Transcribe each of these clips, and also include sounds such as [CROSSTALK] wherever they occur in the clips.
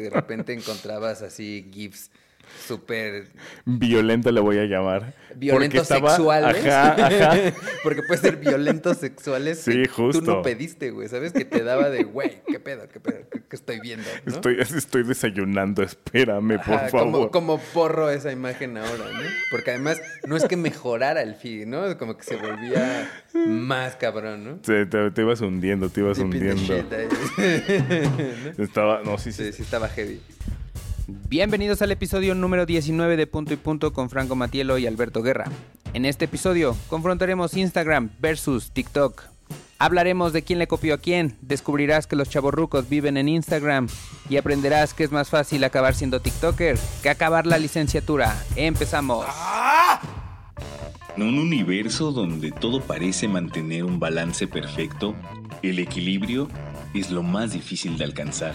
de repente encontrabas así GIFs súper Violento le voy a llamar. violentos Porque estaba- sexuales. Ajá, ajá. [LAUGHS] Porque puede ser violentos sexuales Sí, que tú justo. no pediste, güey. ¿Sabes? Que te daba de, güey, ¿qué pedo? ¿Qué pedo? ¿Qué, qué estoy viendo? ¿no? Estoy, estoy desayunando, espérame, por favor. Como, como porro esa imagen ahora, ¿no? Porque además no es que mejorara el feed, ¿no? Como que se volvía más cabrón, ¿no? Te, te- te ibas hundiendo, te ibas Deep hundiendo. shit ahí. [LAUGHS] Estaba, no, sí, sí. Sí, sí estaba heavy. Bienvenidos al episodio número 19 de Punto y Punto con Franco Matielo y Alberto Guerra. En este episodio confrontaremos Instagram versus TikTok. Hablaremos de quién le copió a quién, descubrirás que los chavorrucos viven en Instagram y aprenderás que es más fácil acabar siendo TikToker que acabar la licenciatura. Empezamos. En un universo donde todo parece mantener un balance perfecto, el equilibrio es lo más difícil de alcanzar.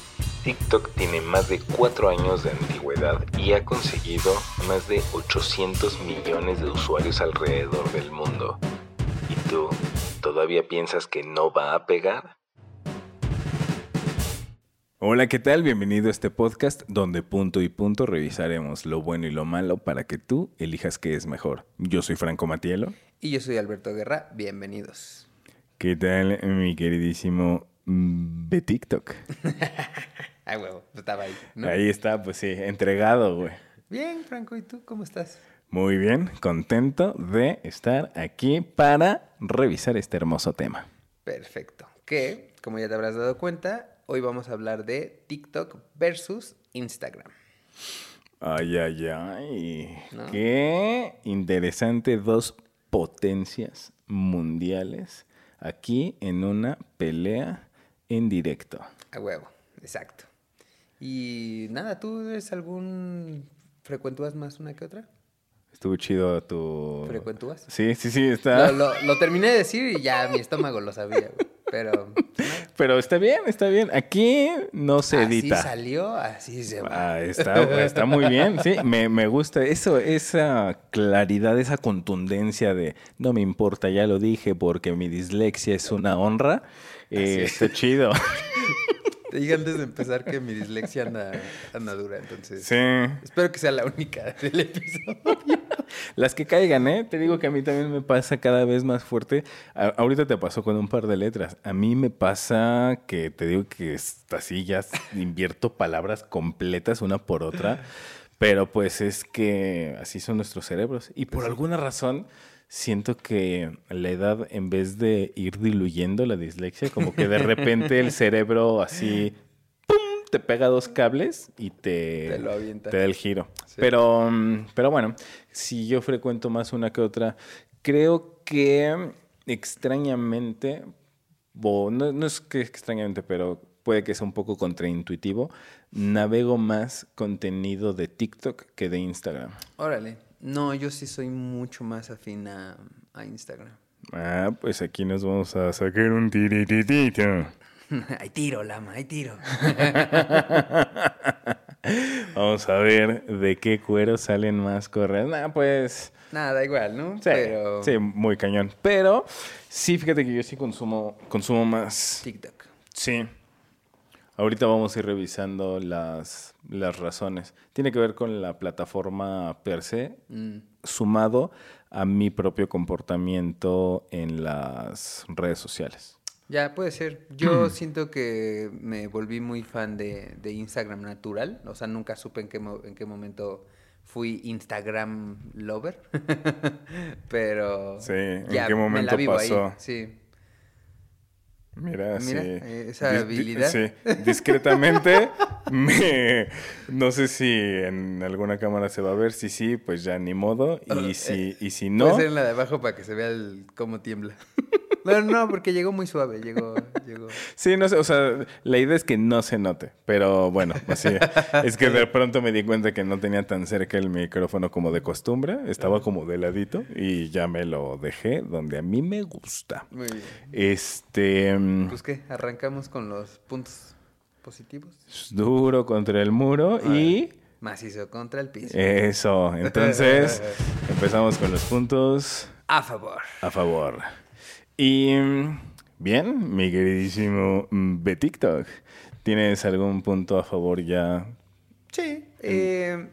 TikTok tiene más de 4 años de antigüedad y ha conseguido más de 800 millones de usuarios alrededor del mundo. ¿Y tú todavía piensas que no va a pegar? Hola, ¿qué tal? Bienvenido a este podcast donde punto y punto revisaremos lo bueno y lo malo para que tú elijas qué es mejor. Yo soy Franco Matielo. Y yo soy Alberto Guerra, bienvenidos. ¿Qué tal, mi queridísimo de TikTok? Ay, [LAUGHS] huevo, estaba ahí. ¿no? Ahí está, pues sí, entregado, güey. Bien, Franco, ¿y tú cómo estás? Muy bien, contento de estar aquí para revisar este hermoso tema. Perfecto. Que, como ya te habrás dado cuenta, hoy vamos a hablar de TikTok versus Instagram. Ay, ay, ay. ¿No? Qué interesante dos potencias mundiales aquí en una pelea en directo. A huevo, exacto. Y nada, ¿tú eres algún... ¿Frecuentúas más una que otra? Estuvo chido tu... ¿Frecuentúas? Sí, sí, sí, está... Lo, lo- lo terminé de decir y ya mi estómago lo sabía, güey. Pero... Pero está bien, está bien. Aquí no se así edita. salió, así se va. Ah, está, está muy bien, sí, me, me gusta eso, esa claridad, esa contundencia de no me importa, ya lo dije porque mi dislexia es una honra. Eh, Así es. está chido. Te dije antes de empezar que mi dislexia anda, anda dura, entonces... Sí. Espero que sea la única del episodio. Las que caigan, ¿eh? Te digo que a mí también me pasa cada vez más fuerte. A- ahorita te pasó con un par de letras. A mí me pasa que te digo que así ya invierto palabras completas una por otra. Pero pues es que así son nuestros cerebros. Y por alguna razón siento que la edad, en vez de ir diluyendo la dislexia, como que de repente el [LAUGHS] cerebro así. Te pega dos cables y te, Te lo te da el giro. Sí. Pero, mm, pero bueno, si yo frecuento más una que otra, creo que extrañamente, no, no es que extrañamente, pero puede que sea un poco contraintuitivo, navego más contenido de TikTok que de Instagram. Órale. No, yo sí soy mucho más afín a, a Instagram. Ah, pues aquí nos vamos a sacar un tirititito. [LAUGHS] hay tiro, Lama, hay tiro. [LAUGHS] Vamos a ver de qué cuero salen más correas. Nah, pues... Nada, da igual, ¿no? Sí, Pero sí, muy cañón. Pero sí, fíjate que yo sí consumo, consumo más. TikTok. Sí. Ahorita vamos a ir revisando las, las razones. Tiene que ver con la plataforma per se, Mm, sumado a mi propio comportamiento en las redes sociales. Ya, puede ser. Yo siento que me volví muy fan de, de Instagram natural. O sea, nunca supe en qué, mo- en qué momento fui Instagram lover. [LAUGHS] Pero. Sí, ¿en ya qué me la momento vivo ahí, pasó? Sí. Mira, Mira, sí. eh, esa Dis- habilidad. Sí, discretamente. [LAUGHS] me, no sé si en alguna cámara se va a ver. Si sí, pues ya ni modo. Y Eh, si, y si Puede no, ser en la de abajo para que se vea el, cómo tiembla. [LAUGHS] Bueno, no, porque llegó muy suave, llegó, llegó. Sí, no sé, o sea, la idea es que no se note, pero bueno, así es que de pronto me di cuenta que no tenía tan cerca el micrófono como de costumbre, estaba como de ladito y ya me lo dejé donde a mí me gusta. Muy bien. Este, mm, Pues qué, arrancamos con los puntos positivos. duro contra el muro y Macizo contra el piso. eso, entonces [LAUGHS] empezamos con los puntos A favor. a favor. Y bien, mi queridísimo mm, TikTok, ¿tienes algún punto a favor ya? Sí. eh,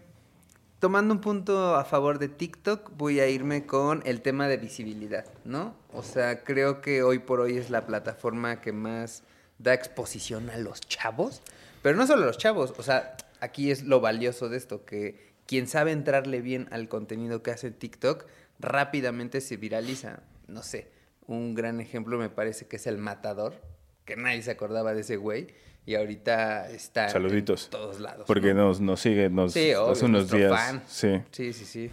tomando un punto a favor de TikTok, voy a irme con el tema de visibilidad, ¿no? O sea, creo que hoy por hoy es la plataforma que más da exposición a los chavos, pero no solo a los chavos, o sea, aquí es lo valioso de esto, que quien sabe entrarle bien al contenido que hace TikTok, rápidamente se viraliza. No sé, un gran ejemplo me parece que es el matador, que nadie se acordaba de ese güey. Y ahorita está Saluditos. en todos lados. Porque ¿no? nos, nos sigue, nos, Sí, obvio, hace unos días. fan. Sí. Sí, sí, sí.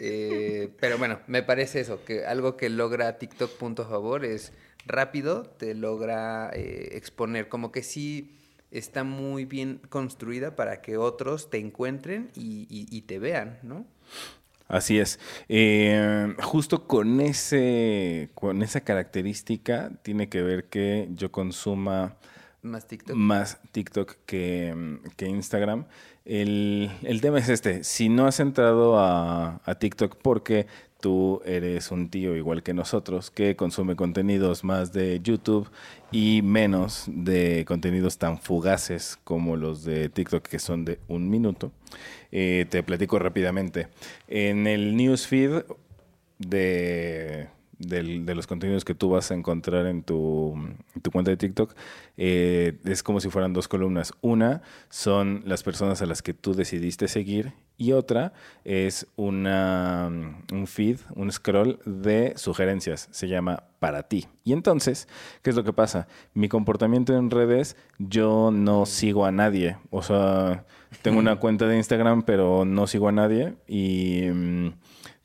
Eh, [LAUGHS] pero bueno, me parece eso, que algo que logra TikTok punto a favor es rápido, te logra eh, exponer, como que sí está muy bien construida para que otros te encuentren y, y- y te vean, ¿no? Así es. Eh, justo con ese, con esa característica tiene que ver que yo consuma Más TikTok. más TikTok que, mm, que Instagram. El, el tema es este, si no has entrado a, a TikTok porque tú eres un tío igual que nosotros que consume contenidos más de YouTube y menos de contenidos tan fugaces como los de TikTok que son de un minuto, eh, te platico rápidamente. En el newsfeed de, del- de los contenidos que tú vas a encontrar en tu, en tu cuenta de TikTok eh, es como si fueran dos columnas. Una son las personas a las que tú decidiste seguir y otra es una, un feed, un scroll de sugerencias. Se llama para ti. Y entonces, ¿qué es lo que pasa? Mi comportamiento en redes, yo no sigo a nadie. O sea, tengo una [LAUGHS] cuenta de Instagram, pero no sigo a nadie. Y mm,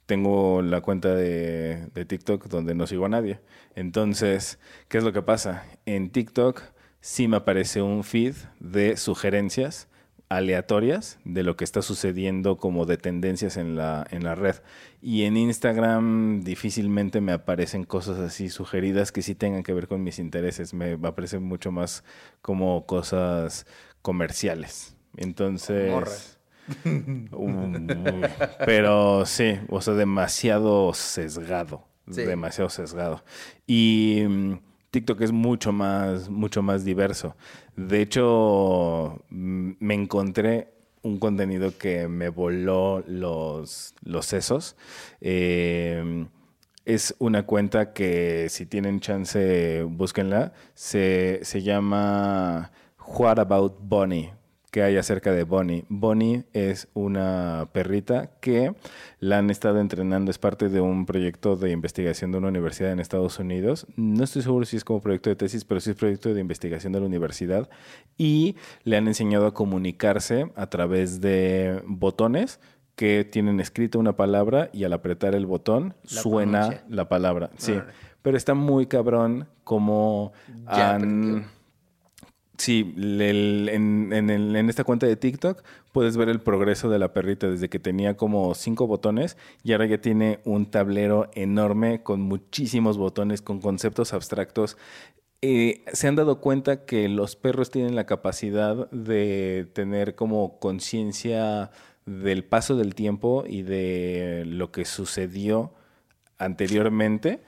tengo la cuenta de, TikTok donde no sigo a nadie. Entonces, ¿qué es lo que pasa? En TikTok sí me aparece un feed de sugerencias aleatorias de lo que está sucediendo como de tendencias en la, en la red. Y en Instagram difícilmente me aparecen cosas así sugeridas que sí tengan que ver con mis intereses. Me aparecen mucho más como cosas comerciales. Entonces... Pero sí, o sea, demasiado sesgado. Sí. Demasiado sesgado. Y mm, TikTok es mucho más, mucho más diverso. De hecho, mm, me encontré un contenido que me voló los, los sesos. Eh, es una cuenta que si tienen chance, búsquenla. Se, se llama What About Bonnie que hay acerca de Bonnie. Bonnie es una perrita que la han estado entrenando, es parte de un proyecto de investigación de una universidad en Estados Unidos. No estoy seguro si es como proyecto de tesis, pero sí es proyecto de investigación de la universidad. Y le han enseñado a comunicarse a través de botones que tienen escrita una palabra y al apretar el botón La suena pronuncia. la palabra. Sí, pero está muy cabrón como Ya han... Sí, el- en, en el- en esta cuenta de TikTok puedes ver el progreso de la perrita desde que tenía como cinco botones y ahora ya tiene un tablero enorme con muchísimos botones, con conceptos abstractos. Eh, se han dado cuenta que los perros tienen la capacidad de tener como conciencia del paso del tiempo y de lo que sucedió anteriormente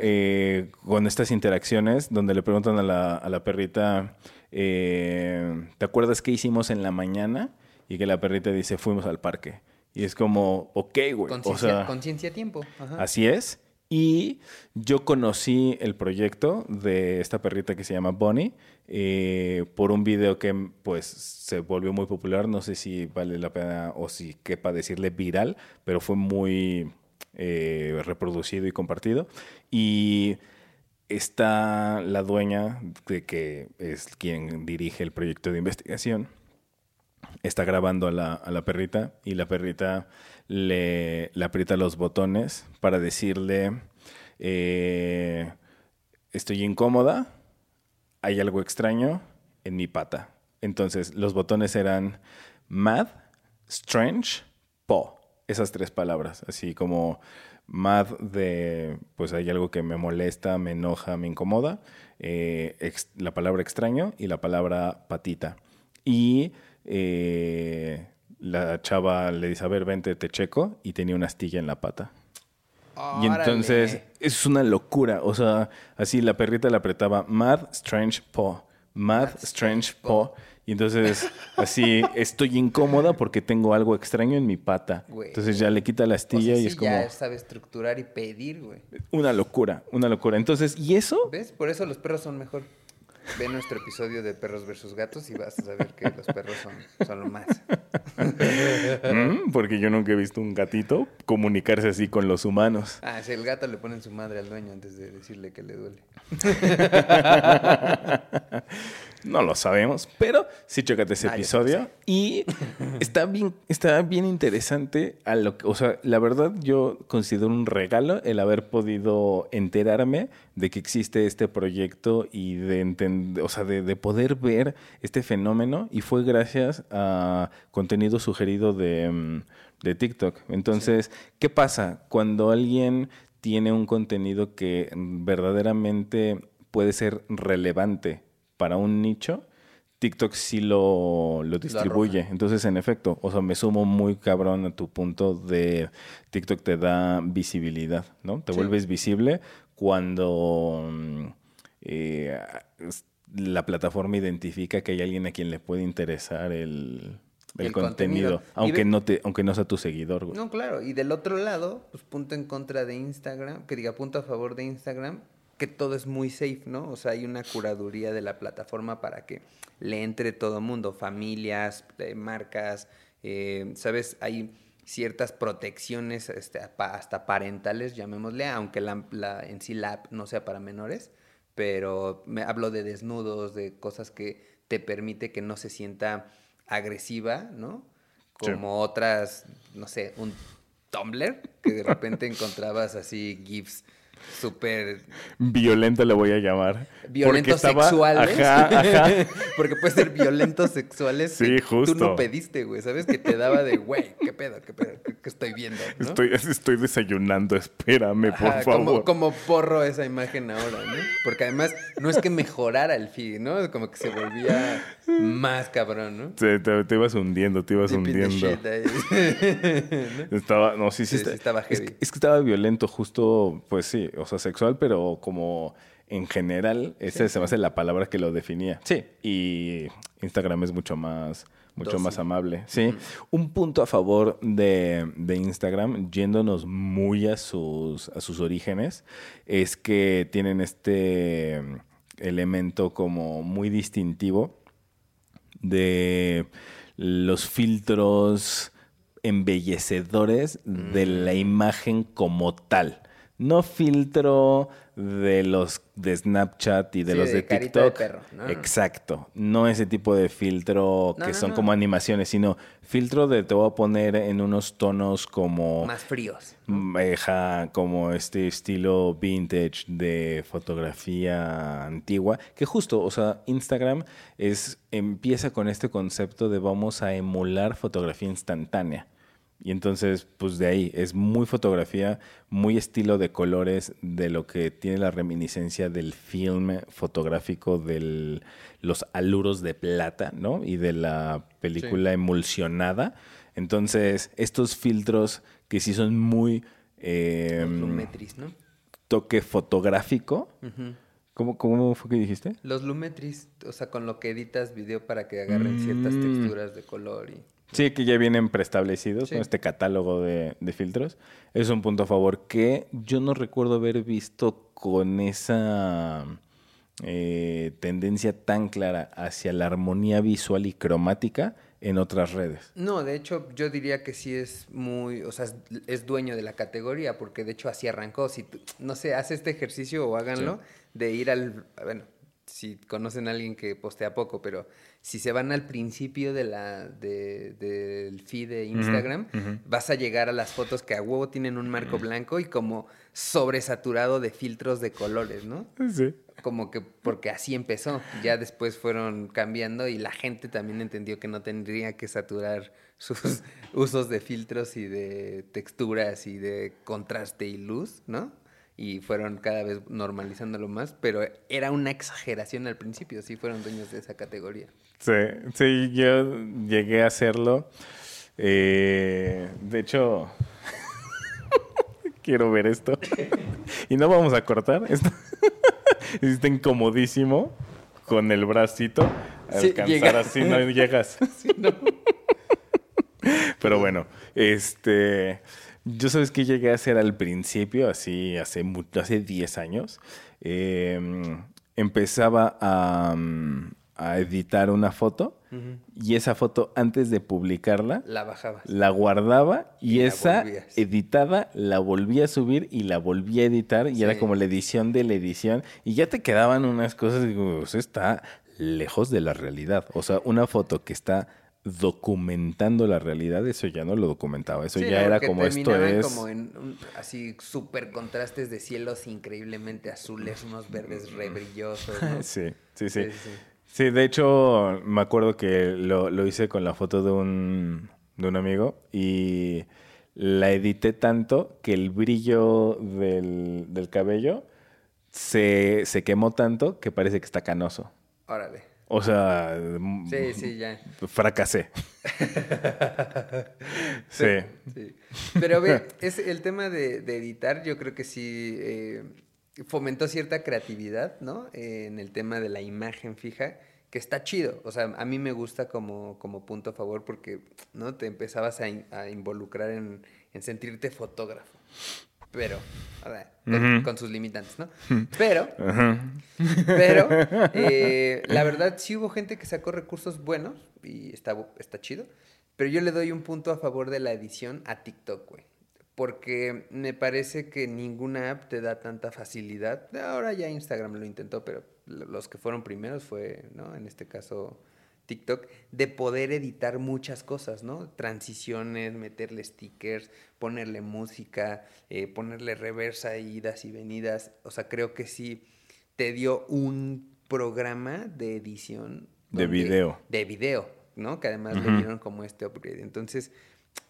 eh, con estas interacciones donde le preguntan a la, a la perrita, eh, ¿te acuerdas qué hicimos en la mañana? Y que la perrita dice, fuimos al parque. Y es como, ok, güey. O Conciencia sea, conciencia tiempo. Ajá. Así es. Y yo conocí el proyecto de esta perrita que se llama Bonnie eh, por un video que pues se volvió muy popular. No sé si vale la pena o si quepa decirle viral, pero fue muy eh, reproducido y compartido. Y está la dueña de que es quien dirige el proyecto de investigación está grabando a la, a la perrita y la perrita le, aprieta los botones para decirle, eh, estoy incómoda, hay algo extraño en mi pata. Entonces, los botones eran mad, strange, po. Esas tres palabras, así como mad de, pues hay algo que me molesta, me enoja, me incomoda, eh, la palabra extraño y la palabra patita. Y eh, la chava le dice, a ver, vente, te checo, y tenía una astilla en la pata. Y entonces es una locura. O sea, así la perrita le apretaba Mad Strange Paw. Mad, Strange Paw. Y entonces, así estoy incómoda porque tengo algo extraño en mi pata. Entonces ya le quita la astilla y es como. Ya sabe estructurar y pedir, güey. Una locura, una locura. Entonces, ¿y eso? ¿Ves? Por eso los perros son mejor. Ve nuestro episodio de perros versus gatos y vas a saber que los perros son, lo más. Mm, porque yo nunca he visto un gatito comunicarse así con los humanos. Ah, si el gato le pone su madre al dueño antes de decirle que le duele. [LAUGHS] No lo sabemos, pero sí checate ese ah, episodio. Y está bien, está bien interesante a lo que, o sea, la verdad yo considero un regalo el haber podido enterarme de que existe este proyecto y de entender, o sea, de, poder ver este fenómeno. Y fue gracias a contenido sugerido de, mm, de TikTok. Entonces, ¿qué pasa? Cuando alguien tiene un contenido que verdaderamente puede ser relevante para un nicho, TikTok sí lo, lo distribuye. Entonces, en efecto, o sea, me sumo muy cabrón a tu punto de TikTok te da visibilidad, ¿no? Te vuelves visible cuando mm, eh, la plataforma identifica que hay alguien a quien le puede interesar el, contenido, aunque no te aunque no sea tu seguidor. No, claro, y del otro lado, pues punto en contra de Instagram, que diga punto a favor de Instagram, que todo es muy safe, ¿no? O sea, hay una curaduría de la plataforma para que le entre todo mundo, familias, eh, marcas, eh, ¿sabes? Hay ciertas protecciones este, hasta parentales, llamémosle, aunque la, en sí la app no sea para menores, pero me hablo de desnudos, de cosas que te permite que no se sienta agresiva, ¿no? Como otras, no sé, un Tumblr, que de repente encontrabas así GIFs súper... Violento le voy a llamar. Violentos sexuales. Ajá, ajá. [LAUGHS] Porque puede ser violentos sexuales. Sí, justo. Tú no pediste, güey. ¿Sabes? Que te daba de, güey, ¿qué pedo? ¿Qué pedo? ¿Qué, estoy viendo? Estoy, [LAUGHS] estoy desayunando, espérame, por favor. Como, como, porro esa imagen ahora, ¿no? Porque además no es que mejorara el feed, ¿no? Como que se volvía más cabrón, ¿no? Sí, te, ibas hundiendo, te ibas hundiendo. [LAUGHS] [LAUGHS] Estaba, no, sí, sí, estaba heavy. es que estaba violento, justo, pues sí, o sea, sexual, pero como en general, esa se me hace la palabra que lo definía. Sí. Y Instagram es mucho más, mucho más amable. Sí. Un punto a favor de, de, Instagram, yéndonos muy a sus, a sus orígenes, es que tienen este elemento como muy distintivo de los filtros embellecedores de la mm. imagen como tal no filtro de los de Snapchat y de los de, TikTok. Exacto. No ese tipo de filtro que son como animaciones, sino filtro de te voy a poner en unos tonos como. Más fríos. como este estilo vintage de fotografía antigua. Que justo, o sea, Instagram es, empieza con este concepto de vamos a emular fotografía instantánea. Y entonces, pues de ahí, es muy fotografía, muy estilo de colores, de lo que tiene la reminiscencia del film fotográfico de los aluros de plata, ¿no? Y de la película emulsionada. Entonces, estos filtros que sí son muy... Eh, Lumetris, ¿no? Toque fotográfico. ¿Cómo, ¿Cómo, fue que dijiste? Los Lumetris, o sea, con lo que editas video para que agarren ciertas mm. texturas de color y... Sí, que ya vienen preestablecidos con este catálogo de, filtros. Es un punto a favor que yo no recuerdo haber visto con esa eh, tendencia tan clara hacia la armonía visual y cromática en otras redes. No, de hecho yo diría que sí es muy, o sea, es, dueño de la categoría porque de hecho así arrancó. Si, no sé, hace este ejercicio o háganlo de ir al, bueno, si conocen a alguien que postea poco, pero si se van al principio de la, del el feed de Instagram, vas a llegar a las fotos que a huevo tienen un marco blanco y como sobresaturado de filtros de colores, ¿no? Sí. Como que porque así empezó. Ya después fueron cambiando y la gente también entendió que no tendría que saturar sus [LAUGHS] usos de filtros y de texturas y de contraste y luz, ¿no? Y fueron cada vez normalizándolo más, pero era una exageración al principio, sí fueron dueños de esa categoría. Sí, sí, yo llegué a hacerlo. Eh, de hecho, [LAUGHS] quiero ver esto. y no vamos a cortar. Esto [LAUGHS] está incomodísimo con el bracito. Sí, Alcanzar llega. así no llegas. [LAUGHS] Pero bueno, este. Yo sabes que llegué a hacer al principio, así hace, hace 10 años. eh, empezaba a, a editar una foto y esa foto antes de publicarla La bajabas. la guardaba y, Y esa editada la volvía a subir y la volvía a editar y era como la edición de la edición y ya te quedaban unas cosas digo, eso está lejos de la realidad. O sea, una foto que está documentando la realidad, eso ya no lo documentaba, eso Sí, ya era como esto es como en un- así súper contrastes de cielos increíblemente azules, unos verdes re brillosos, ¿no? [LAUGHS] Sí, sí, sí. Sí, sí. Sí, de hecho, me acuerdo que lo, lo hice con la foto de un, de un amigo y la edité tanto que el brillo del, del cabello se, se quemó tanto que parece que está canoso. Órale. O sea, Sí, sí, ya. fracasé. [LAUGHS] sí. Sí. Pero ve, es el tema de, de editar, yo creo que sí eh, fomentó cierta creatividad, ¿no? Eh, en el tema de la imagen fija, que está chido. O sea, a mí me gusta como, como punto a favor porque, ¿no? Te empezabas a, in- a involucrar en, en sentirte fotógrafo. Pero, a ver, con, sus limitantes, ¿no? Pero, pero, [LAUGHS] eh, la verdad, sí hubo gente que sacó recursos buenos y está, está chido. Pero yo le doy un punto a favor de la edición a TikTok, güey. Porque me parece que ninguna app te da tanta facilidad. Ahora ya Instagram lo intentó, pero lo- los que fueron primeros fue, ¿no? En este caso, TikTok, de poder editar muchas cosas, ¿no? Transiciones, meterle stickers, ponerle música, eh, ponerle reversa, idas y venidas. O sea, creo que sí te dio un programa de edición. De video. De video, ¿no? Que además le Ujú. dieron como este upgrade. Entonces,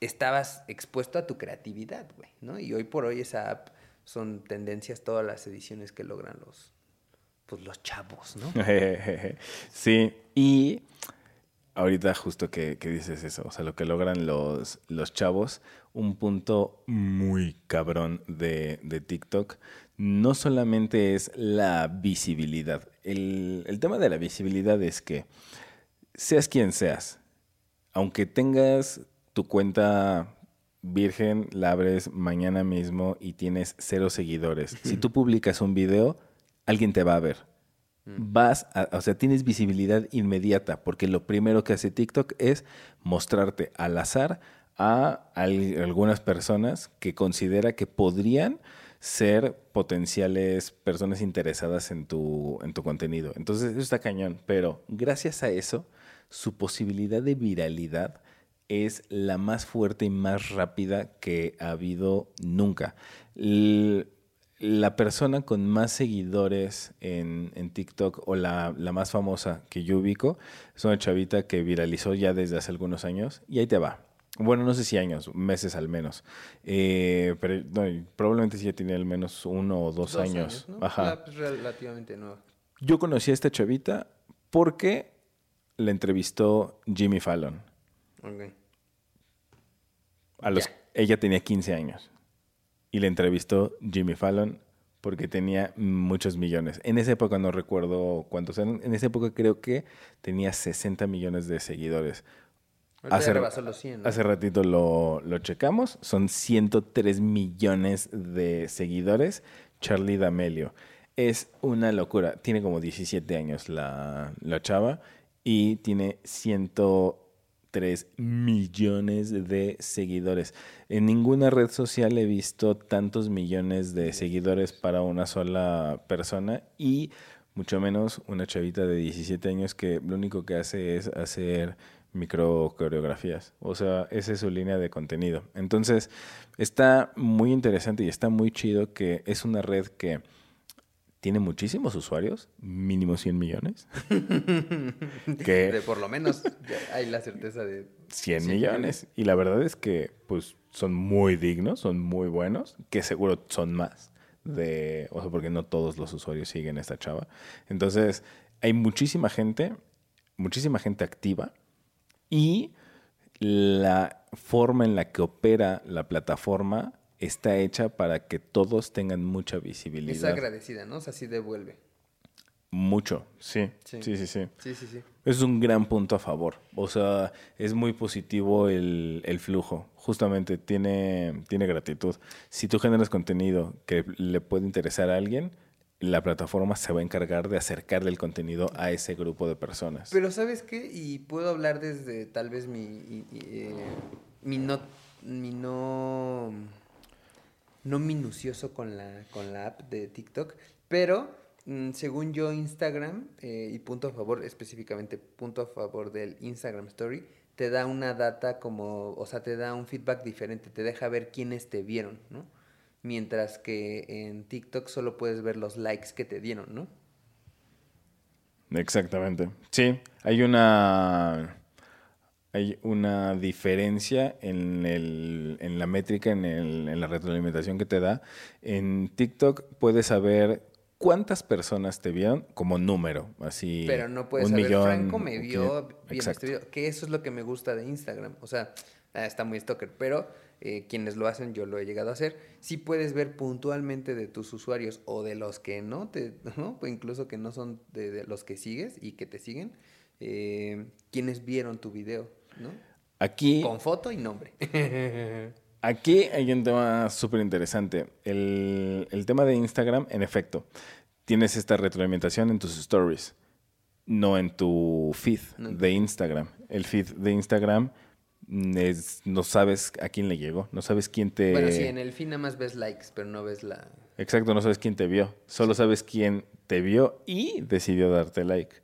estabas expuesto a tu creatividad, güey, ¿no? Y hoy por hoy esa app son tendencias todas las ediciones que logran los, pues los chavos, ¿no? [LAUGHS] Sí, y ahorita justo que, que dices eso, o sea, lo que logran los, los chavos, un punto muy cabrón de, de TikTok, no solamente es la visibilidad. El, el tema de la visibilidad es que seas quien seas, aunque tengas tu cuenta virgen, la abres mañana mismo y tienes cero seguidores, si tú publicas un video, alguien te va a ver. Vas, a- o sea, tienes visibilidad inmediata, porque lo primero que hace TikTok es mostrarte al azar a al- algunas personas que considera que podrían ser potenciales personas interesadas en tu, en tu contenido. Entonces, eso está cañón, pero gracias a eso, su posibilidad de viralidad es la más fuerte y más rápida que ha habido nunca. L- la persona con más seguidores en, en TikTok o la, la más famosa que yo ubico es una chavita que viralizó ya desde hace algunos años y ahí te va. Bueno, no sé si años, meses al menos. Eh, pero no, probablemente sí ya tiene al menos uno o dos, años. ¿no? Ajá. La, pues, relativamente nueva. Yo conocí a esta chavita porque la entrevistó Jimmy Fallon. Ok. A los, ella tenía 15 años y le entrevistó Jimmy Fallon porque tenía muchos millones. En esa época no recuerdo cuántos eran. En esa época creo que tenía 60 millones de seguidores. Hace- los 100. Hace ratito lo, lo checamos. Son 103 millones de seguidores. Charlie D'Amelio. Es una locura. Tiene como 17 años la, la chava y tiene 103 millones de seguidores. En ninguna red social he visto tantos millones de seguidores para una sola persona y mucho menos una chavita de 17 años que lo único que hace es hacer micro coreografías. O sea, esa es su línea de contenido. Entonces, está muy interesante y está muy chido que es una red que tiene muchísimos usuarios, mínimo 100 millones. [LAUGHS] que de por lo menos hay la certeza de 100, millones. Y la verdad es que pues son muy dignos, son muy buenos, que seguro son más de, o sea, porque no todos los usuarios siguen a esta chava. Entonces, hay muchísima gente, muchísima gente activa y la forma en la que opera la plataforma está hecha para que todos tengan mucha visibilidad. Es agradecida, ¿no? O sea, sí devuelve. Mucho, sí. Sí. sí. sí, sí. Sí, Es un gran punto a favor. O sea, es muy positivo el, flujo. Justamente tiene, tiene gratitud. Si tú generas contenido que le puede interesar a alguien, la plataforma se va a encargar de acercarle el contenido a ese grupo de personas. Pero ¿sabes qué? Y puedo hablar desde tal vez mi, eh, mi no... Mi no no minucioso con la, con la app de TikTok, pero mm, según yo Instagram, eh, y punto a favor, específicamente punto a favor del Instagram Story, te da una data como, o sea, te da un feedback diferente, te deja ver quiénes te vieron, ¿no? Mientras que en TikTok solo puedes ver los likes que te dieron, ¿no? Exactamente. Sí, hay una hay una diferencia en, el, en la métrica, en, el, en la retroalimentación que te da. En TikTok puedes saber cuántas personas te vieron como número, así. Pero no puedes un saber, millón, Franco me vio bien este video, que eso es lo que me gusta de Instagram. O sea, ah, está muy stalker, pero eh, quienes lo hacen, yo lo he llegado a hacer, sí puedes ver puntualmente de tus usuarios o de los que no, te, [LAUGHS] incluso que no son de, los que sigues y que te siguen, eh, quienes vieron tu video. Aquí. Con foto y nombre. [LAUGHS] aquí hay un tema súper interesante. El, tema de Instagram, en efecto, tienes esta retroalimentación en tus stories, no en tu feed de Instagram. El feed de Instagram es, no sabes a quién le llegó, no sabes quién te... Bueno, sí, en el feed nada más ves likes, pero no ves la... Exacto, no sabes quién te vio, solo sabes quién te vio y decidió darte like.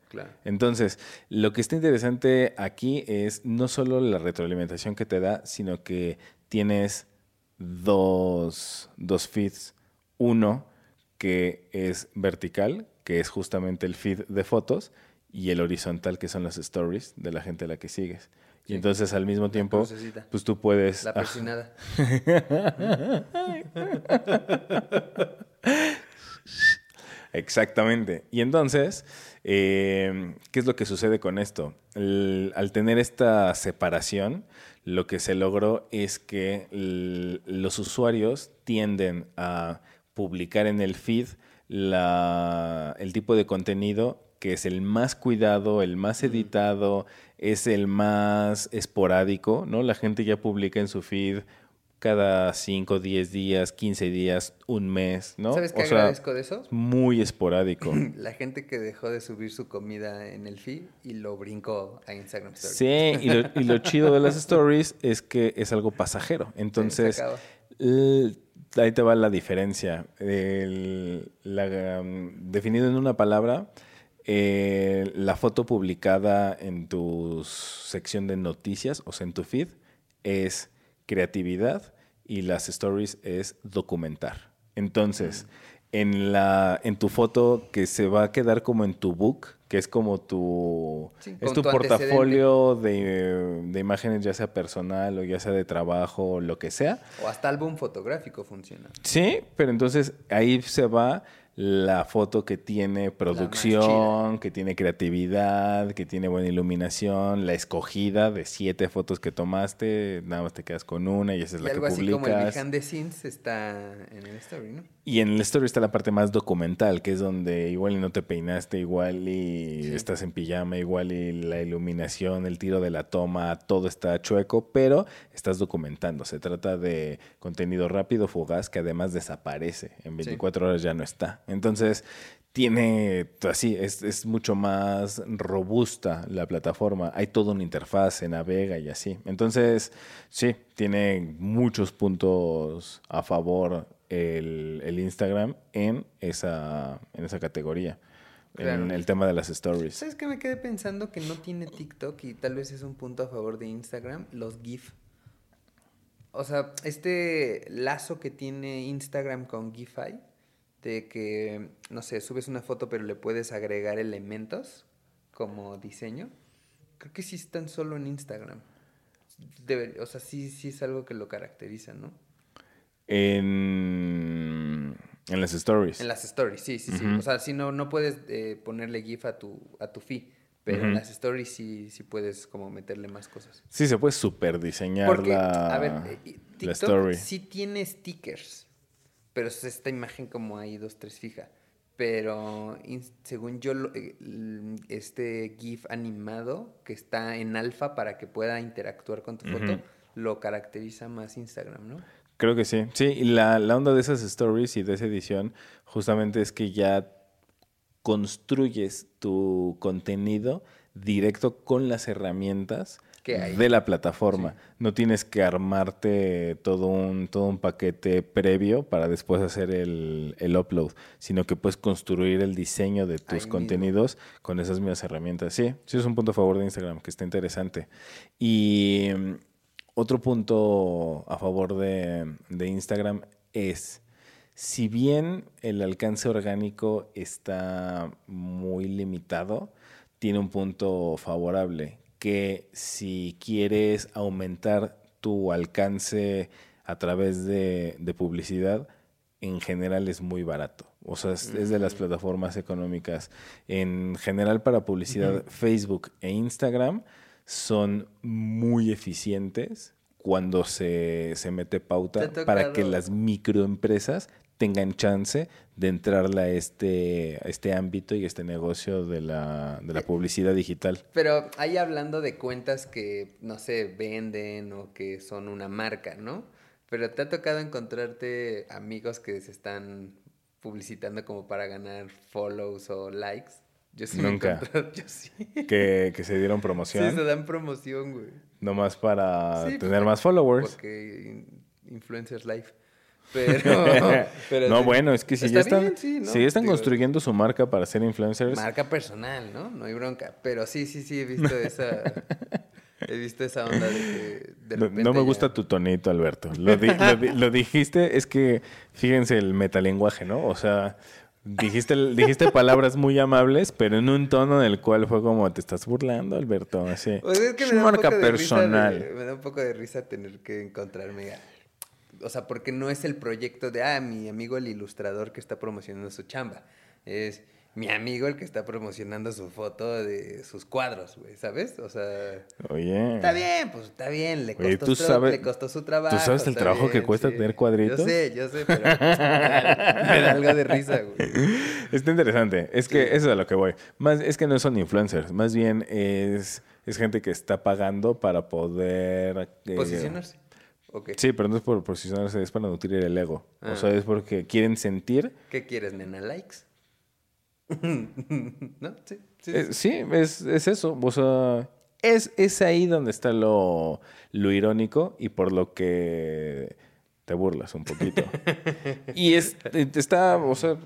Entonces, lo que está interesante aquí es no solo la retroalimentación que te da, sino que tienes dos, dos feeds. Uno que es vertical, que es justamente el feed de fotos, y el horizontal, que son las stories de la gente a la que sigues. Y entonces al mismo tiempo, pues tú puedes... La persinada. Exactamente. Y entonces, eh, ¿qué es lo que sucede con esto? al tener esta separación, lo que se logró es que los usuarios tienden a publicar en el feed el tipo de contenido que es el más cuidado, el más editado, es el más esporádico, ¿no? La gente ya publica en su feed cada 5, 10 días, 15 días, un mes, ¿no? ¿Sabes qué agradezco de eso? Muy esporádico. [CLEARS THROAT] La gente que dejó de subir su comida en el feed y lo brincó a Instagram Stories. Sí, y lo, chido de las stories es que es algo pasajero. Entonces, ahí te va la diferencia. la, um, definido en una palabra, eh, la foto publicada en tu sección de noticias, o sea, en tu feed, es creatividad y las stories es documentar. Entonces, en, la, en tu foto que se va a quedar como en tu book, que es como tu... es tu, portafolio de, de, imágenes, ya sea personal o ya sea de trabajo o lo que sea. O hasta álbum fotográfico funciona. Sí, pero entonces ahí se va la foto que tiene producción, que tiene creatividad, que tiene buena iluminación, la escogida de siete fotos que tomaste, nada más te quedas con una y esa es la que publicas. Así como el behind the scenes está en el story, ¿no? Y en el story está la parte más documental, que es donde igual y no te peinaste, igual y estás en pijama, igual y la iluminación, el tiro de la toma, todo está chueco, pero estás documentando. Se trata de contenido rápido, fugaz, que además desaparece. En 24 horas ya no está. Entonces, tiene, así, es, es, mucho más robusta la plataforma. Hay toda una interfaz, se navega y así. Entonces, sí, tiene muchos puntos a favor el, Instagram en esa, en esa categoría. en el tema de las stories. ¿Sabes qué me quedé pensando que no tiene TikTok y tal vez es un punto a favor de Instagram? Los GIF. O sea, este lazo que tiene Instagram con GIFI, de que, no sé, subes una foto pero le puedes agregar elementos como diseño, creo que sí están solo en Instagram. Debe- o sea, sí, sí es algo que lo caracteriza, ¿no? En, en las stories. En las stories, sí, sí, sí. O sea, si no, no puedes eh, ponerle GIF a tu, a tu feed, pero en las stories sí, sí puedes como meterle más cosas. Sí, se puede super diseñar Porque, la, a ver, eh, la TikTok story. sí tiene stickers, pero es esta imagen como ahí dos, tres fija. Pero según yo, lo- eh, este GIF animado que está en alfa para que pueda interactuar con tu foto, lo caracteriza más Instagram, ¿no? Creo que sí. Sí, y la, la onda de esas stories y de esa edición justamente es que ya construyes tu contenido directo con las herramientas de la plataforma. No tienes que armarte todo un, todo un paquete previo para después hacer el, el upload, sino que puedes construir el diseño de Ahí tus mismo. contenidos con esas mismas herramientas. Sí, sí es un punto a favor de Instagram, que está interesante. Y otro punto a favor de, de Instagram es, si bien el alcance orgánico está muy limitado, tiene un punto favorable, que si quieres aumentar tu alcance a través de, de publicidad, en general es muy barato. O sea, es, es de las plataformas económicas. En general para publicidad, Facebook e Instagram son muy eficientes cuando se, se mete pauta ¿Te ha para que las microempresas tengan chance de entrarle a este, a este ámbito y a este negocio de la, de la publicidad digital. Pero ahí hablando de cuentas que, no sé, venden o que son una marca, ¿no? Pero te ha tocado encontrarte amigos que se están publicitando como para ganar follows o likes. Yo sí Nunca. [LAUGHS] yo sí. Que, que se dieron Sí, promoción, se dan promoción, güey. nomás para Sí, tener pues, más followers. Porque in- Influencers Life. [LAUGHS] Pero, [LAUGHS] pero no, sí. bueno, es que si Está ya están, bien, sí, ¿no? si ya están Digo, construyendo su marca para ser influencers, Marca personal, ¿no? No hay bronca. Pero sí, sí, sí, he visto esa. he visto esa onda de que de no, me ya- gusta tu tonito, Alberto. Lo, di- lo di- lo dijiste, es que fíjense el metalenguaje, ¿no? O sea, dijiste, dijiste palabras muy amables, pero en un tono en el cual fue como te estás burlando, Alberto. Así. Pues es que Es me da un marca poco de risa personal. me da un poco de risa tener que encontrarme. a- o sea, porque no es el proyecto de, ah, mi amigo el ilustrador que está promocionando su chamba. Es mi amigo el que está promocionando su foto de sus cuadros, güey, ¿sabes? O sea, Oye. está bien, pues está bien, le costó, Oye, ¿tú su- sabes- le costó su trabajo. tú sabes el trabajo que cuesta tener cuadritos? Yo sé, yo sé, pero me, da, algo de risa, güey. [LAUGHS] Está interesante. Es que eso es a lo que voy. Más, es que no son influencers. Más bien es, es gente que está pagando para poder... eh, Posicionarse. Sí, pero no es por posicionarse, es para nutrir el ego. Ah. O sea, es porque quieren sentir... ¿Qué quieres, nena? ¿Likes? [LAUGHS] ¿No? Sí. sí, eh, sí, es, es eso. O sea, es, es ahí donde está lo, lo irónico y por lo que te burlas un poquito. [LAUGHS] y es, eh, está, o sea,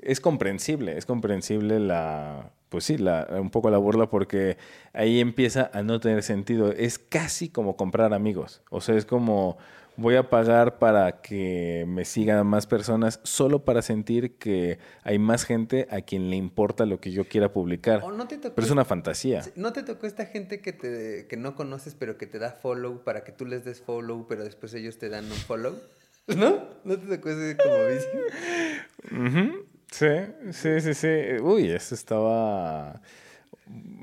es comprensible, es comprensible la, pues sí, la, un poco la burla porque ahí empieza a no tener sentido. Es casi como comprar amigos. O sea, es como voy a pagar para que me sigan más personas solo para sentir que hay más gente a quien le importa lo que yo quiera publicar. ¿O no te tocó Pero es una fantasía. Sí, ¿No te tocó esta gente que, te, que no conoces pero que te da follow para que tú les des follow pero después ellos te dan un follow? [LAUGHS] ¿No? ¿No te tocó ese como vicio? Sí, sí, sí, sí. Uy, eso estaba...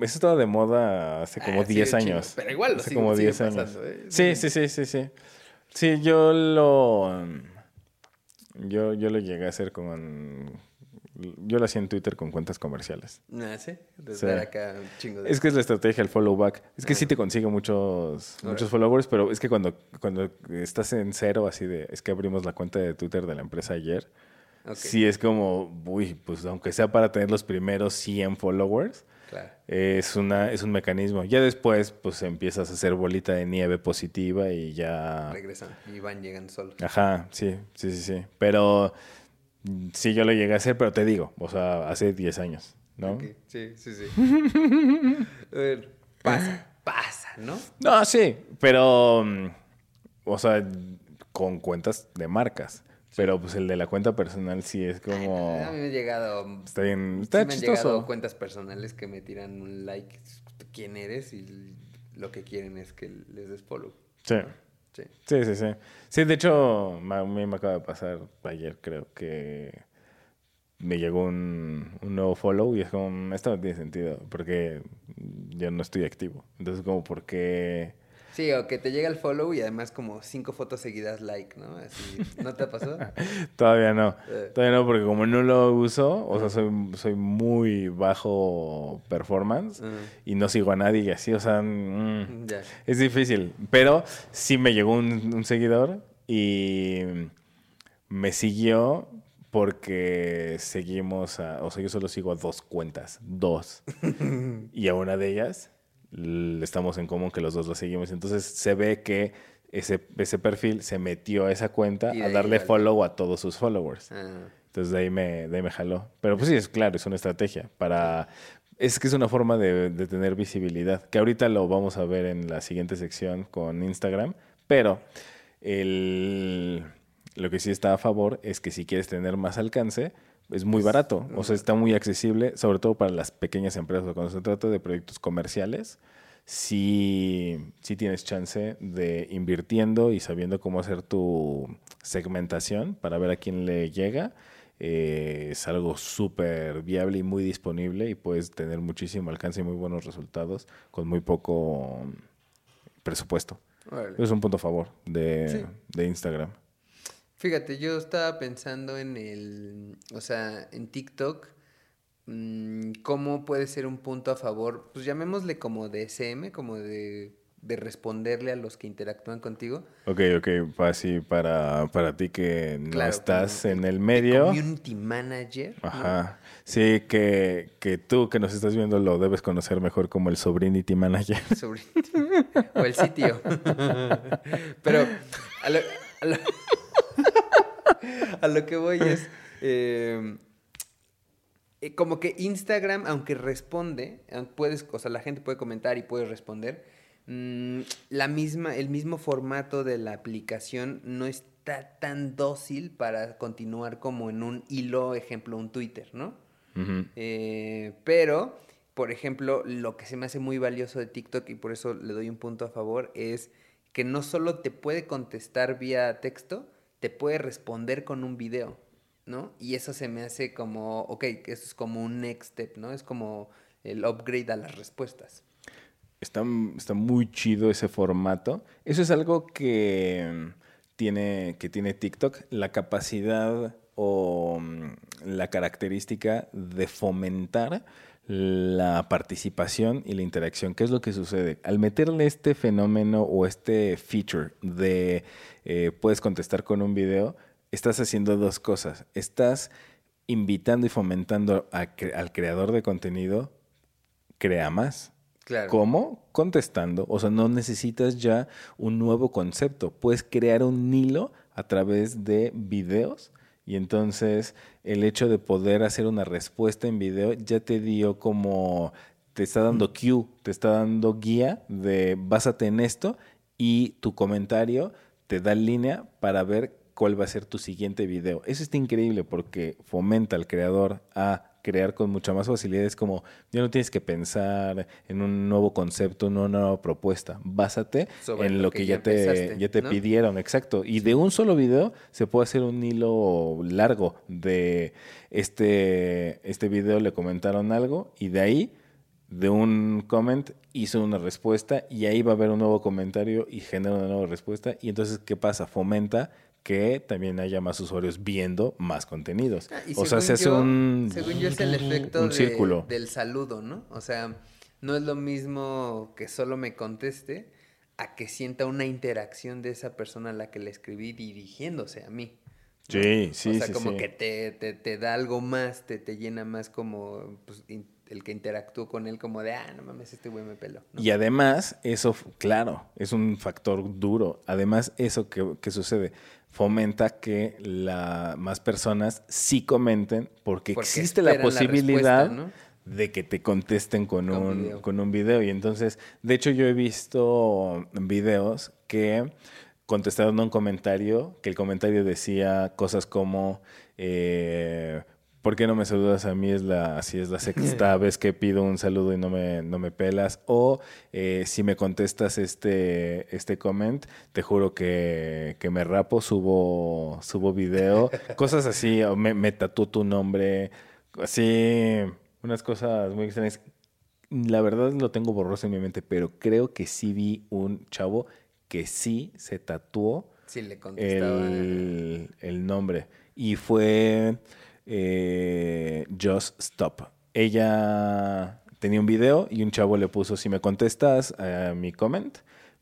Eso estaba de moda hace como Ah, sí, 10 un chingo. años. Pero igual lo hace como sigue 10 años. pasando, ¿eh? Sí, sí, sí, sí, sí. Sí, yo lo... Yo, yo lo llegué a hacer con... Yo lo hacía en Twitter con cuentas comerciales. Ah, sí. De Sí. dar acá un chingo de... Es que es la estrategia, el follow back. Es que Ah. sí te consigue muchos, muchos followers, pero es que cuando, cuando estás en cero, así de, es que abrimos la cuenta de Twitter de la empresa ayer, sí es como, uy, pues aunque sea para tener los primeros 100 followers, claro. es, una, es un mecanismo. Ya después, pues empiezas a hacer bolita de nieve positiva y ya... Regresan y van llegando solos. Ajá, sí, sí, sí, sí. Pero sí, yo lo llegué a hacer, pero te digo, o sea, hace 10 años. ¿no? Sí, sí, sí. [LAUGHS] A ver, pasa, pasa, ¿no? No, sí, pero, mm, o sea, con cuentas de marcas. Pero pues el de la cuenta personal sí es como... A mí me ha llegado. Está bien, sí está me han llegado cuentas personales que me tiran un like. ¿Quién eres? Y lo que quieren es que les des follow. Sí. Sí. Sí, sí, sí. Sí, de hecho, a mí me acaba de pasar ayer, creo que me llegó un, un nuevo follow y es como, "Mm, esto no tiene sentido, porque yo no estoy activo. Entonces, como, ¿por qué? Sí, o que te llega el follow y además como cinco fotos seguidas like, ¿no? Así, ¿no te ha pasado? [LAUGHS] Todavía no. Eh. Todavía no, porque como no lo uso, o sea, soy, soy muy bajo performance Ajá. y no sigo a nadie y así, o sea, mm. Es difícil, pero sí me llegó un, un seguidor y me siguió porque seguimos a, o sea, yo solo sigo a dos cuentas, dos. [LAUGHS] y a una de ellas estamos en común que los dos lo seguimos. Entonces se ve que ese, ese perfil se metió a esa cuenta a darle follow a todos sus followers. Ah, Entonces de ahí me, de ahí me jaló. Pero pues sí, es claro, es una estrategia para... Es que es una forma de, de tener visibilidad, que ahorita lo vamos a ver en la siguiente sección con Instagram, pero el, lo que sí está a favor es que si quieres tener más alcance, es muy barato, o sea, está muy accesible, sobre todo para las pequeñas empresas. Cuando se trata de proyectos comerciales, sí, sí tienes chance de invirtiendo y sabiendo cómo hacer tu segmentación para ver a quién le llega. eh, es algo súper viable y muy disponible y puedes tener muchísimo alcance y muy buenos resultados con muy poco presupuesto. órale. Es un punto a favor de, Sí. de Instagram. Fíjate, yo estaba pensando en el, o sea, en TikTok, mm, cómo puede ser un punto a favor, pues llamémosle como de SM, como de, de responderle a los que interactúan contigo. Ok, ok, así para, para ti que no Claro, estás como en el medio. Community manager. ¿no? Ajá. Sí, que, que tú que nos estás viendo lo debes conocer mejor como el Sobrinity Manager. [LAUGHS] sobre o el sitio. [LAUGHS] Pero a lo, a lo- [LAUGHS] a lo que voy es eh, eh, como que Instagram, aunque responde, aunque puedes, o sea, la gente puede comentar y puede responder. mm, la misma, el mismo formato de la aplicación no está tan dócil para continuar como en un hilo, ejemplo, un Twitter, ¿no? Eh, pero, por ejemplo, lo que se me hace muy valioso de TikTok y por eso le doy un punto a favor es que no solo te puede contestar vía texto, te puede responder con un video, ¿no? Y eso se me hace como, ok, eso es como un next step, ¿no? Es como el upgrade a las respuestas. Está, está muy chido ese formato. Eso es algo que mm, tiene, que tiene TikTok, la capacidad o mm, la característica de fomentar la participación y la interacción. ¿Qué es lo que sucede? Al meterle este fenómeno o este feature de eh, puedes contestar con un video, estás haciendo dos cosas. Estás invitando y fomentando a al creador de contenido, crea más. Claro. ¿Cómo? Contestando. O sea, no necesitas ya un nuevo concepto. Puedes crear un hilo a través de videos. Y entonces el hecho de poder hacer una respuesta en video ya te dio como, te está dando cue, te está dando guía de básate en esto y tu comentario te da línea para ver cuál va a ser tu siguiente video. Eso está increíble porque fomenta al creador a crear con mucha más facilidad. Es como, ya no tienes que pensar en un nuevo concepto, una nueva propuesta. Básate Sobre en lo lo que que, ya te, empezaste, ya te ¿no? pidieron, exacto. Y de un solo video se puede hacer un hilo largo de este, este video le comentaron algo y de ahí de un comment hizo una respuesta y ahí va a haber un nuevo comentario y genera una nueva respuesta. Y entonces, ¿qué pasa? Fomenta que también haya más usuarios viendo más contenidos. Ah, y o sea, se hace yo- un, Según yo es el efecto un de- círculo. del saludo, ¿no? O sea, no es lo mismo que solo me conteste a que sienta una interacción de esa persona a la que le escribí dirigiéndose a mí. ¿no? Sí, sí, O sea, sí, como sí. que te, te, te da algo más, te, te llena más como pues, in- el que interactúa con él como de, ah, no mames, este güey me peló. ¿no? Y además, eso, claro, es un factor duro. Además, eso que, que sucede fomenta que la, más personas sí comenten porque, Porque existe la posibilidad de que te contesten con, Con un, video. con un video. Y entonces, de hecho, yo he visto videos que contestaron a un comentario, que el comentario decía cosas como, eh, ¿por qué no me saludas a mí? Es la, si es la sexta [LAUGHS] vez que pido un saludo y no me, no me pelas. O eh, si me contestas este, este comment, te juro que, que me rapo, subo, subo video. [LAUGHS] cosas así, o me, me tatúo tu nombre. Así, unas cosas muy extrañas. La verdad lo tengo borroso en mi mente, pero creo que sí vi un chavo que sí se tatuó Sí, le contestaba. el, el nombre. Y fue eh, Just Stop. Ella tenía un video y un chavo le puso, si me contestas a mi comment,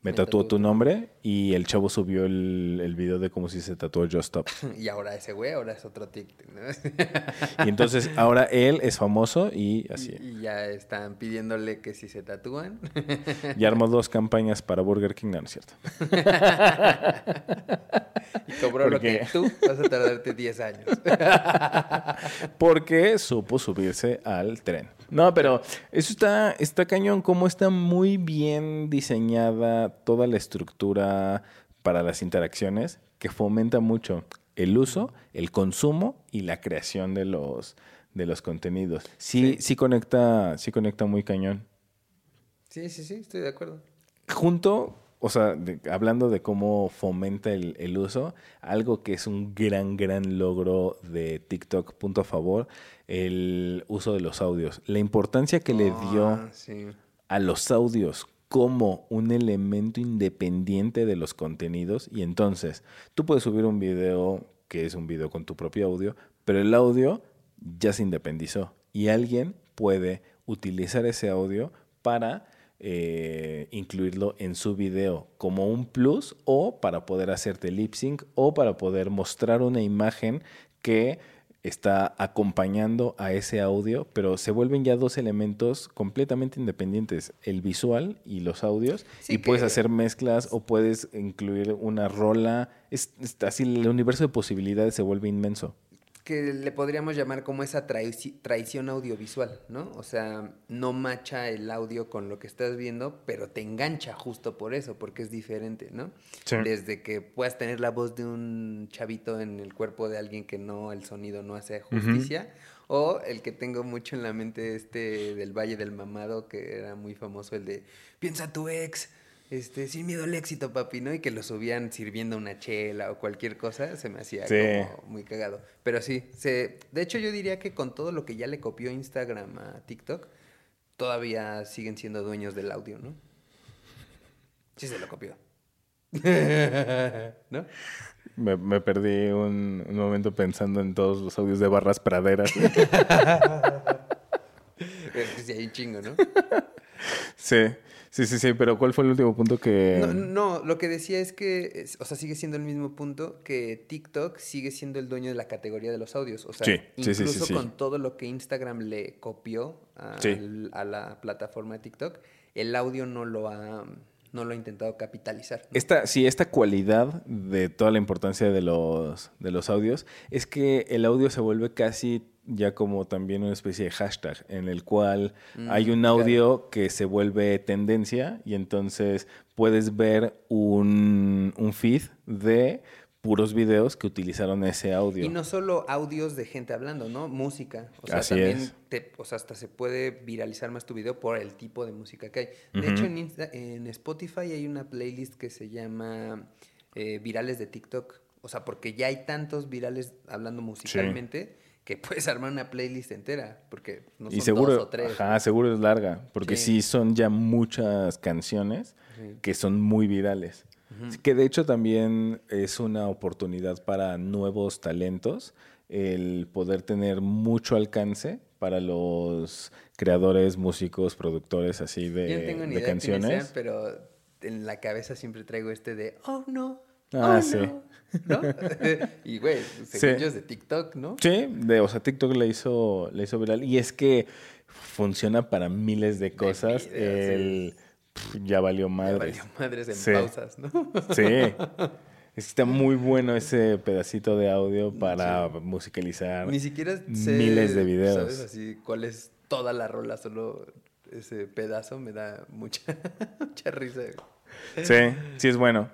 me Me tatuó tu nombre. Y el chavo subió el, el video de cómo si se tatuó Just Stop. [LAUGHS] Y ahora ese güey, ahora es otro TikTok, ¿no? Y entonces ahora él es famoso y así. Y, y ya están pidiéndole que si se tatúan. Y armó dos campañas para Burger King, no, no es cierto. [LAUGHS] y cobró lo Porque- que tú vas a tardarte 10 años. [LAUGHS] Porque supo subirse al tren. No, pero eso está, está cañón, como está muy bien diseñada toda la estructura para las interacciones, que fomenta mucho el uso, el consumo y la creación de los, de los contenidos. Sí, sí, Sí. conecta, sí conecta muy cañón. Sí, sí, sí, estoy de acuerdo. Junto, o sea, de- hablando de cómo fomenta el, el uso, algo que es un gran, gran logro de TikTok, punto a favor, el uso de los audios. La importancia que le dio Ah, sí. a los audios como un elemento independiente de los contenidos y entonces tú puedes subir un video que es un video con tu propio audio, pero el audio ya se independizó y alguien puede utilizar ese audio para eh, incluirlo en su video como un plus o para poder hacerte lip sync o para poder mostrar una imagen que está acompañando a ese audio, pero se vuelven ya dos elementos completamente independientes, el visual y los audios, Sí, y puedes hacer mezclas o puedes incluir una rola, es, es así el universo de posibilidades se vuelve inmenso. Que le podríamos llamar como esa traici- traición audiovisual, ¿no? O sea, no macha el audio con lo que estás viendo, pero te engancha justo por eso, porque es diferente, ¿no? Sí. Desde que puedas tener la voz de un chavito en el cuerpo de alguien que no, el sonido no hace justicia, o el que tengo mucho en la mente este del Valle del Mamado, que era muy famoso, el de piensa tu ex, este, sin miedo al éxito, papi, ¿no? Y que lo subían sirviendo una chela o cualquier cosa, se me hacía Sí. como muy cagado. Pero sí, se, de hecho yo diría que con todo lo que ya le copió Instagram a TikTok, todavía siguen siendo dueños del audio, ¿no? Sí se lo copió. [LAUGHS] ¿No? Me, me perdí un, un momento pensando en todos los audios de barras praderas. [LAUGHS] Sí, hay un chingo, ¿no? sí, sí, sí, sí, pero ¿cuál fue el último punto que... No, no, lo que decía es que, o sea, sigue siendo el mismo punto que TikTok sigue siendo el dueño de la categoría de los audios. O sea, Sí, incluso sí, sí. con todo lo que Instagram le copió a, la plataforma de TikTok, el audio no lo ha, no lo ha intentado capitalizar. ¿no? Esta, sí, esta cualidad de toda la importancia de los, de los audios es que el audio se vuelve casi ya como también una especie de hashtag en el cual Mm, hay un claro. audio que se vuelve tendencia y entonces puedes ver un, un feed de puros videos que utilizaron ese audio. Y no solo audios de gente hablando, ¿no? Música. O sea, Así también es. te- o sea, hasta se puede viralizar más tu video por el tipo de música que hay. De hecho, en, Insta- en Spotify hay una playlist que se llama eh, Virales de TikTok. O sea, porque ya hay tantos virales hablando musicalmente que puedes armar una playlist entera. Porque no son y seguro, dos o tres. ajá, seguro es larga, porque Sí. sí. son ya muchas canciones Sí. que son muy virales. Que de hecho también es una oportunidad para nuevos talentos el poder tener mucho alcance para los creadores, músicos, productores así de, Yo no tengo ni de idea de quiénes canciones. sean, pero en la cabeza siempre traigo este de, oh no. Ah, oh, sí. no", ¿No? [LAUGHS] y güey, Sí. según yo es de TikTok, ¿no? Sí, de, o sea, TikTok le hizo, le hizo viral. Y es que funciona para miles de cosas. videos, el ya valió Ya madre. valió madres en Sí. pausas, ¿no? Sí. [LAUGHS] Está muy bueno ese pedacito de audio para musicalizar. Ni siquiera sé, miles de videos. ¿Sabes? Así, cuál es toda la rola, solo ese pedazo me da mucha, [LAUGHS] mucha risa. Sí, sí es bueno.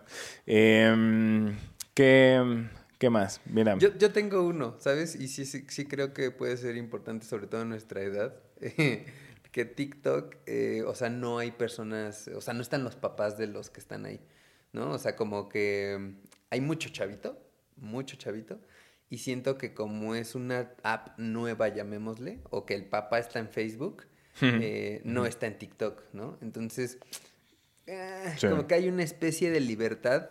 Em, ¿qué, ¿qué, más? Mira. Yo, yo, tengo uno, ¿sabes? Y sí, sí, sí creo que puede ser importante, sobre todo en nuestra edad. [LAUGHS] que TikTok, eh, o sea, no hay personas, o sea, no están los papás de los que están ahí, ¿no? O sea, como que hay mucho chavito, mucho chavito, y siento que como es una app nueva, llamémosle, o que el papá está en Facebook, eh, no está en TikTok, ¿no? Entonces, eh, como que hay una especie de libertad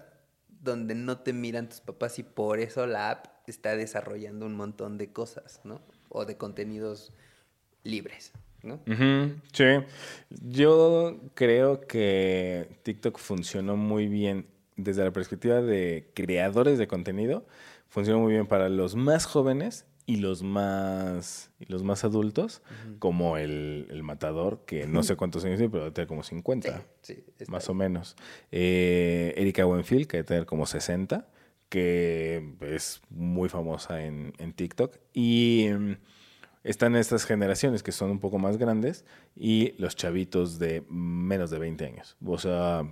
donde no te miran tus papás y por eso la app está desarrollando un montón de cosas, ¿no? O de contenidos libres, ¿no? Sí, yo creo que TikTok funcionó muy bien desde la perspectiva de creadores de contenido, funcionó muy bien para los más jóvenes y los más y los más adultos, como el, matador, que no sé cuántos años tiene, pero debe tener como 50, más o menos. Eh, Erika Wenfield, que debe tener como 60, que es muy famosa en, en TikTok. Y mm, están estas generaciones que son un poco más grandes y los chavitos de menos de 20 años. O sea,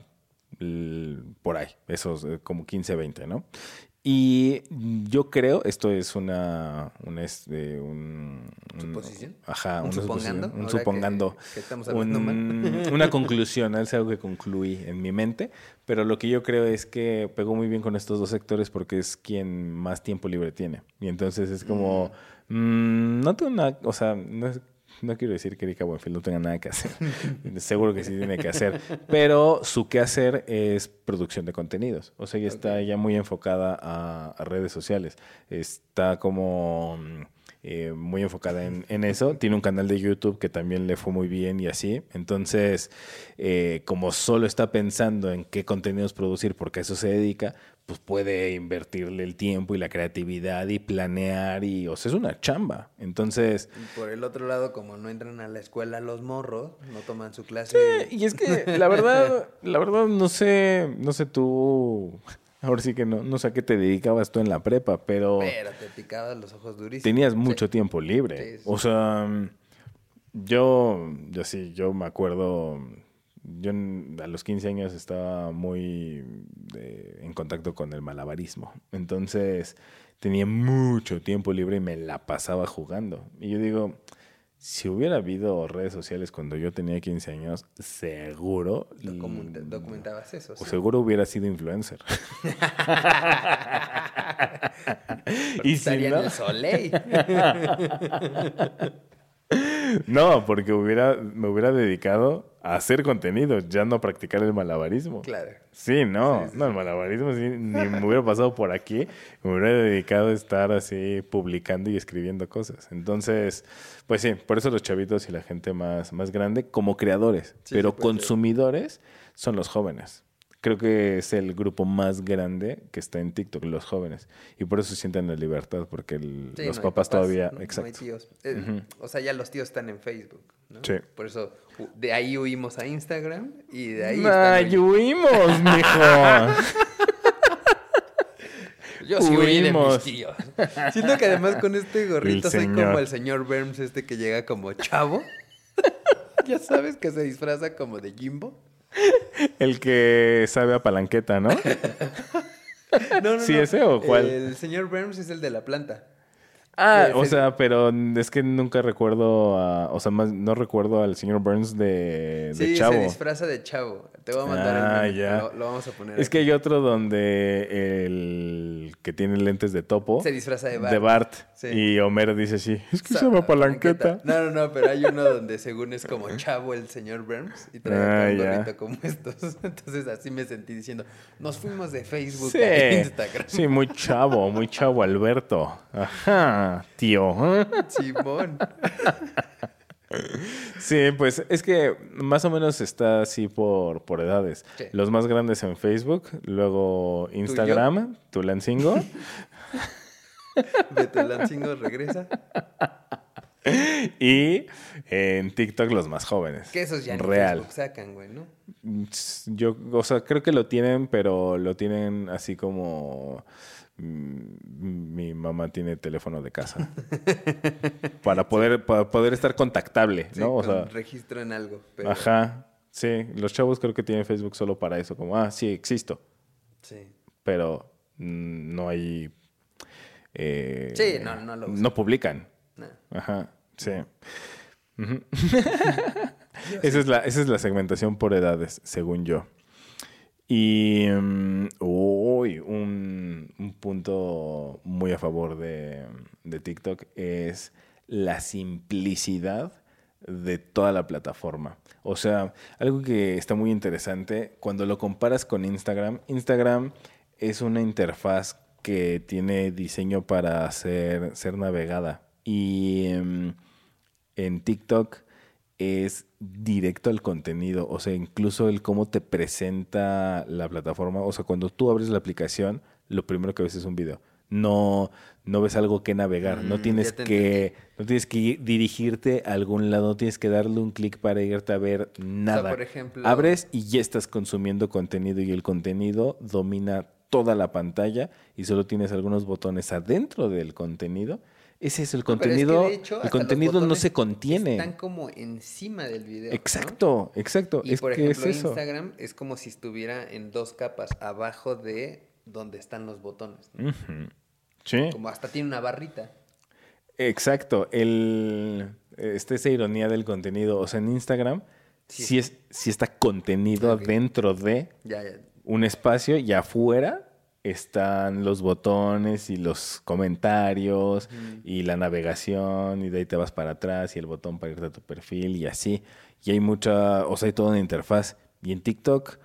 por ahí, esos eh, como 15, 20, ¿no? Y yo creo, esto es una, este, un, ¿Suposición? Ajá, un supongando, un supongando, [LAUGHS] [LAUGHS] una conclusión, es algo que concluí en mi mente, pero lo que yo creo es que pegó muy bien con estos dos sectores porque es quien más tiempo libre tiene. Y entonces es como, mm. Mm, no tengo nada, o sea, no es no quiero decir que Erika Buenfield no tenga nada que hacer. [LAUGHS] Seguro que sí tiene que hacer. Pero su qué hacer es producción de contenidos. O sea, ella está ya muy enfocada a, redes sociales. Está como eh, muy enfocada en, eso. Tiene un canal de YouTube que también le fue muy bien y así. Entonces, eh, como solo está pensando en qué contenidos producir porque a eso se dedica, pues puede invertirle el tiempo y la creatividad y planear y, o sea, es una chamba. Entonces... por el otro lado, como no entran a la escuela los morros, no toman su clase. Sí, y es que la verdad, [LAUGHS] la verdad no sé, no sé tú, ahora sí que no, no sé a qué te dedicabas tú en la prepa, pero... Pero te picabas los ojos durísimos. Tenías mucho tiempo libre. O sea, yo, yo sí, yo me acuerdo yo a los 15 años estaba muy en contacto con el malabarismo. Entonces tenía mucho tiempo libre y me la pasaba jugando. Y yo digo, si hubiera habido redes sociales cuando yo tenía 15 años, seguro... documentabas eso. O seguro hubiera sido influencer. [LAUGHS] y si no... en el Soleil. [LAUGHS] No, porque hubiera, me hubiera dedicado hacer contenido, ya no practicar el malabarismo. Claro. Sí, no, no, el malabarismo [LAUGHS] ni me hubiera pasado por aquí, me hubiera dedicado a estar así publicando y escribiendo cosas. Entonces, pues sí, por eso los chavitos y la gente más, más grande como creadores, pero consumidores son los jóvenes creo que es el grupo más grande que está en TikTok, los jóvenes. Y por eso sienten la libertad, porque los papás, todavía... exacto. Eh, o sea, ya los tíos están en Facebook. ¿no? Sí. Por eso de ahí huimos a Instagram y de ahí... ¡Ay, huimos, mijo! [LAUGHS] Yo sí huí de mis tíos. [LAUGHS] Siento que además con este gorrito soy como el señor Burns este que llega como chavo. [LAUGHS] ya sabes que se disfraza como de Jimbo. [LAUGHS] El que sabe a palanqueta, ¿no? [LAUGHS] no, no, ¿Sí ese o cuál? El señor Burns es el de la planta. Ah, o sea, pero es que nunca recuerdo, a, o sea, más, no recuerdo al señor Burns de, de Chavo. Sí, se disfraza de Chavo. Te voy a mandar ah, el ya. Lo, vamos a poner. Es que hay otro donde el que tiene lentes de topo. Se disfraza de Bart. De Bart. Y Homero dice sí. Es que se llama palanqueta. No, no, no, pero hay uno donde según es como Chavo el señor Burns y trae ah, un gorrito como estos. [LAUGHS] Entonces así me sentí diciendo, nos fuimos de Facebook a Instagram. Sí, muy chavo, muy chavo Alberto. Ajá tío. Simón. [LAUGHS] Sí, pues es que más o menos está así por, por edades. Los más grandes en Facebook, luego Instagram, Tulancingo. De Tulancingo regresa. y en TikTok los más jóvenes. Que esos ya Real. Facebook sacan, güey, ¿no? Yo, o sea, creo que lo tienen, pero lo tienen así como mi mamá tiene teléfono de casa. [LAUGHS] para poder, para poder estar contactable, Sí, ¿no? O sea, registro en algo. Pero, ajá. Sí, los chavos creo que tienen Facebook solo para eso, como, ah, sí, existo. Sí. Pero mm, no hay. eh, Sí, no, no lo usan. No publican. No. Ajá, sí. [LAUGHS] [LAUGHS] Esa, es la, esa es la segmentación por edades, según yo. Y mm, uy, un, un punto muy a favor de, TikTok es la simplicidad de toda la plataforma. O sea, algo que está muy interesante, cuando lo comparas con Instagram, Instagram es una interfaz que tiene diseño para ser, ser navegada. Y em, en TikTok es directo al contenido, o sea, incluso el cómo te presenta la plataforma, o sea, cuando tú abres la aplicación, lo primero que ves es un video. No, no ves algo que navegar, no Mm, tienes que, no tienes que dirigirte a algún lado, no tienes que darle un clic para irte a ver nada. por ejemplo- Abres y ya estás consumiendo contenido y el contenido domina toda la pantalla y solo tienes algunos botones adentro del contenido. Ese es el No, pero es que, contenido. hecho, el contenido no se contiene. Están como encima del video. ¿no? Exacto, exacto. Y es por que ejemplo, es eso. Instagram es como si estuviera en dos capas, abajo de donde están los botones. ¿no? Ujú. Sí, Como hasta tiene una barrita. exacto. El, este, esa ironía del contenido. O sea, en Instagram Sí. sí, es, sí está contenido Ok. dentro de Ya, ya. un espacio y afuera están los botones y los comentarios y la navegación y de ahí te vas para atrás y el botón para irte a tu perfil y así. Y hay mucha, o sea, hay toda una interfaz. Y en TikTok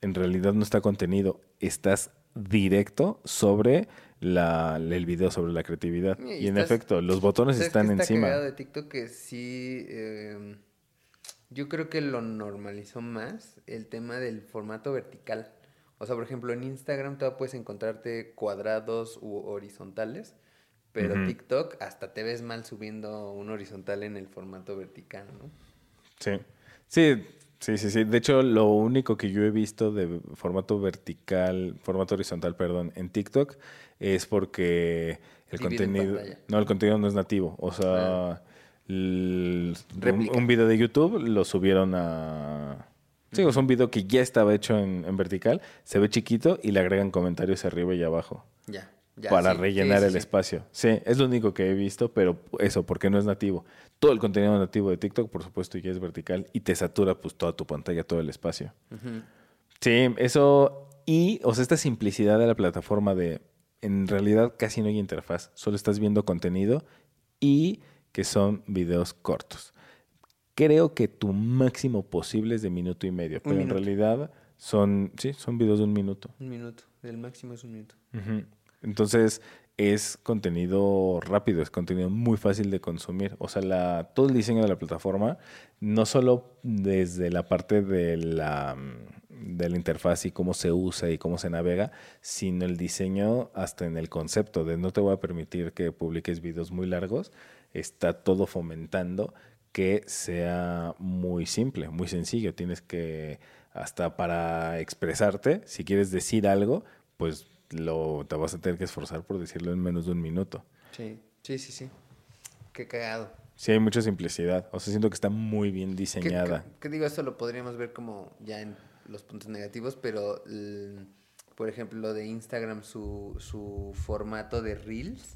en realidad no está contenido, estás directo sobre la, el video, sobre la creatividad. Y Y, en estás- efecto, los botones ¿Sabes están está encima. de TikTok que sí, eh, yo creo que lo normalizó más el tema del formato vertical. O sea, por ejemplo, en Instagram todavía puedes encontrarte cuadrados u horizontales, pero Ujú. TikTok hasta te ves mal subiendo un horizontal en el formato vertical, ¿no? Sí. Sí, sí, sí, sí. De hecho, lo único que yo he visto de formato vertical, formato horizontal, perdón, en TikTok es porque el Divide contenido, no, el contenido no es nativo. O sea, un video de YouTube lo subieron a Sí, sea, un video que ya estaba hecho en, en vertical, se ve chiquito y le agregan comentarios arriba y abajo Ya, ya. para sí, rellenar sí, sí, el espacio. Sí, es lo único que he visto, pero eso, porque no es nativo. Todo el contenido nativo de TikTok, por supuesto, ya es vertical y te satura pues toda tu pantalla, todo el espacio. Sí, eso y, o sea, esta simplicidad de la plataforma de, en realidad casi no hay interfaz, solo estás viendo contenido y que son videos cortos. Creo que tu máximo posible es de minuto y medio, pero en realidad son, sí, son videos de un minuto. Un minuto. El máximo es un minuto. Entonces es contenido rápido, es contenido muy fácil de consumir. O sea, la, todo el diseño de la plataforma, no solo desde la parte de la, mm, de la interfaz y cómo se usa y cómo se navega, sino el diseño hasta en el concepto de no te voy a permitir que publiques videos muy largos, está todo fomentando que sea muy simple, muy sencillo. Tienes que, hasta para expresarte, si quieres decir algo, pues lo, te vas a tener que esforzar por decirlo en menos de un minuto. Sí, sí, sí, sí. Qué cagado. Sí, hay mucha simplicidad. O sea, siento que está muy bien ¿Qué- diseñada. qué- digo, esto lo podríamos ver como ya en los puntos negativos, pero por ejemplo, lo de Instagram, su, su formato de Reels,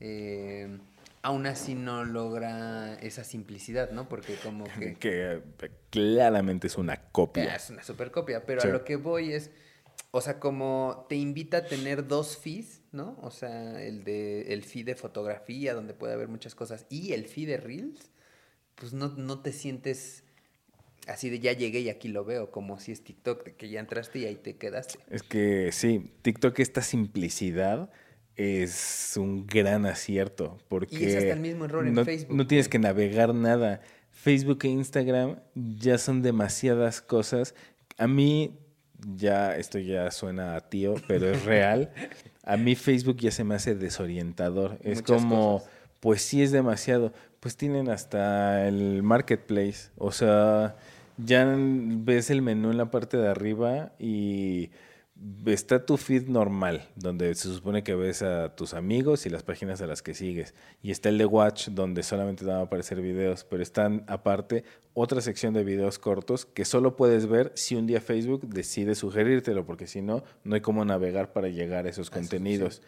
eh, aún así no logra esa simplicidad, ¿no? Porque como que... [LAUGHS] Que eh, claramente es una copia. Es una super copia, pero Sí. a lo que voy es, o sea, como te invita a tener dos feeds, ¿no? O sea, el de el feed de fotografía, donde puede haber muchas cosas, y el feed de Reels, pues no, no te sientes así de ya llegué y aquí lo veo, como si es TikTok, de que ya entraste y ahí te quedaste. Es que sí, TikTok, esta simplicidad es un gran acierto. Porque Y es hasta el mismo error en no, Facebook, No tienes que navegar nada. Facebook e Instagram ya son demasiadas cosas. A mí, ya, esto ya suena a tío, pero es real. A mí Facebook ya se me hace desorientador. Es Muchas como, cosas. pues sí es demasiado. pues tienen hasta el marketplace. O sea, ya ves el menú en la parte de arriba y está tu feed normal, donde se supone que ves a tus amigos y las páginas a las que sigues. Y está el de Watch, donde solamente te van a aparecer videos, pero están aparte otra sección de videos cortos que solo puedes ver si un día Facebook decide sugerírtelo, porque si no, no hay cómo navegar para llegar a esos contenidos.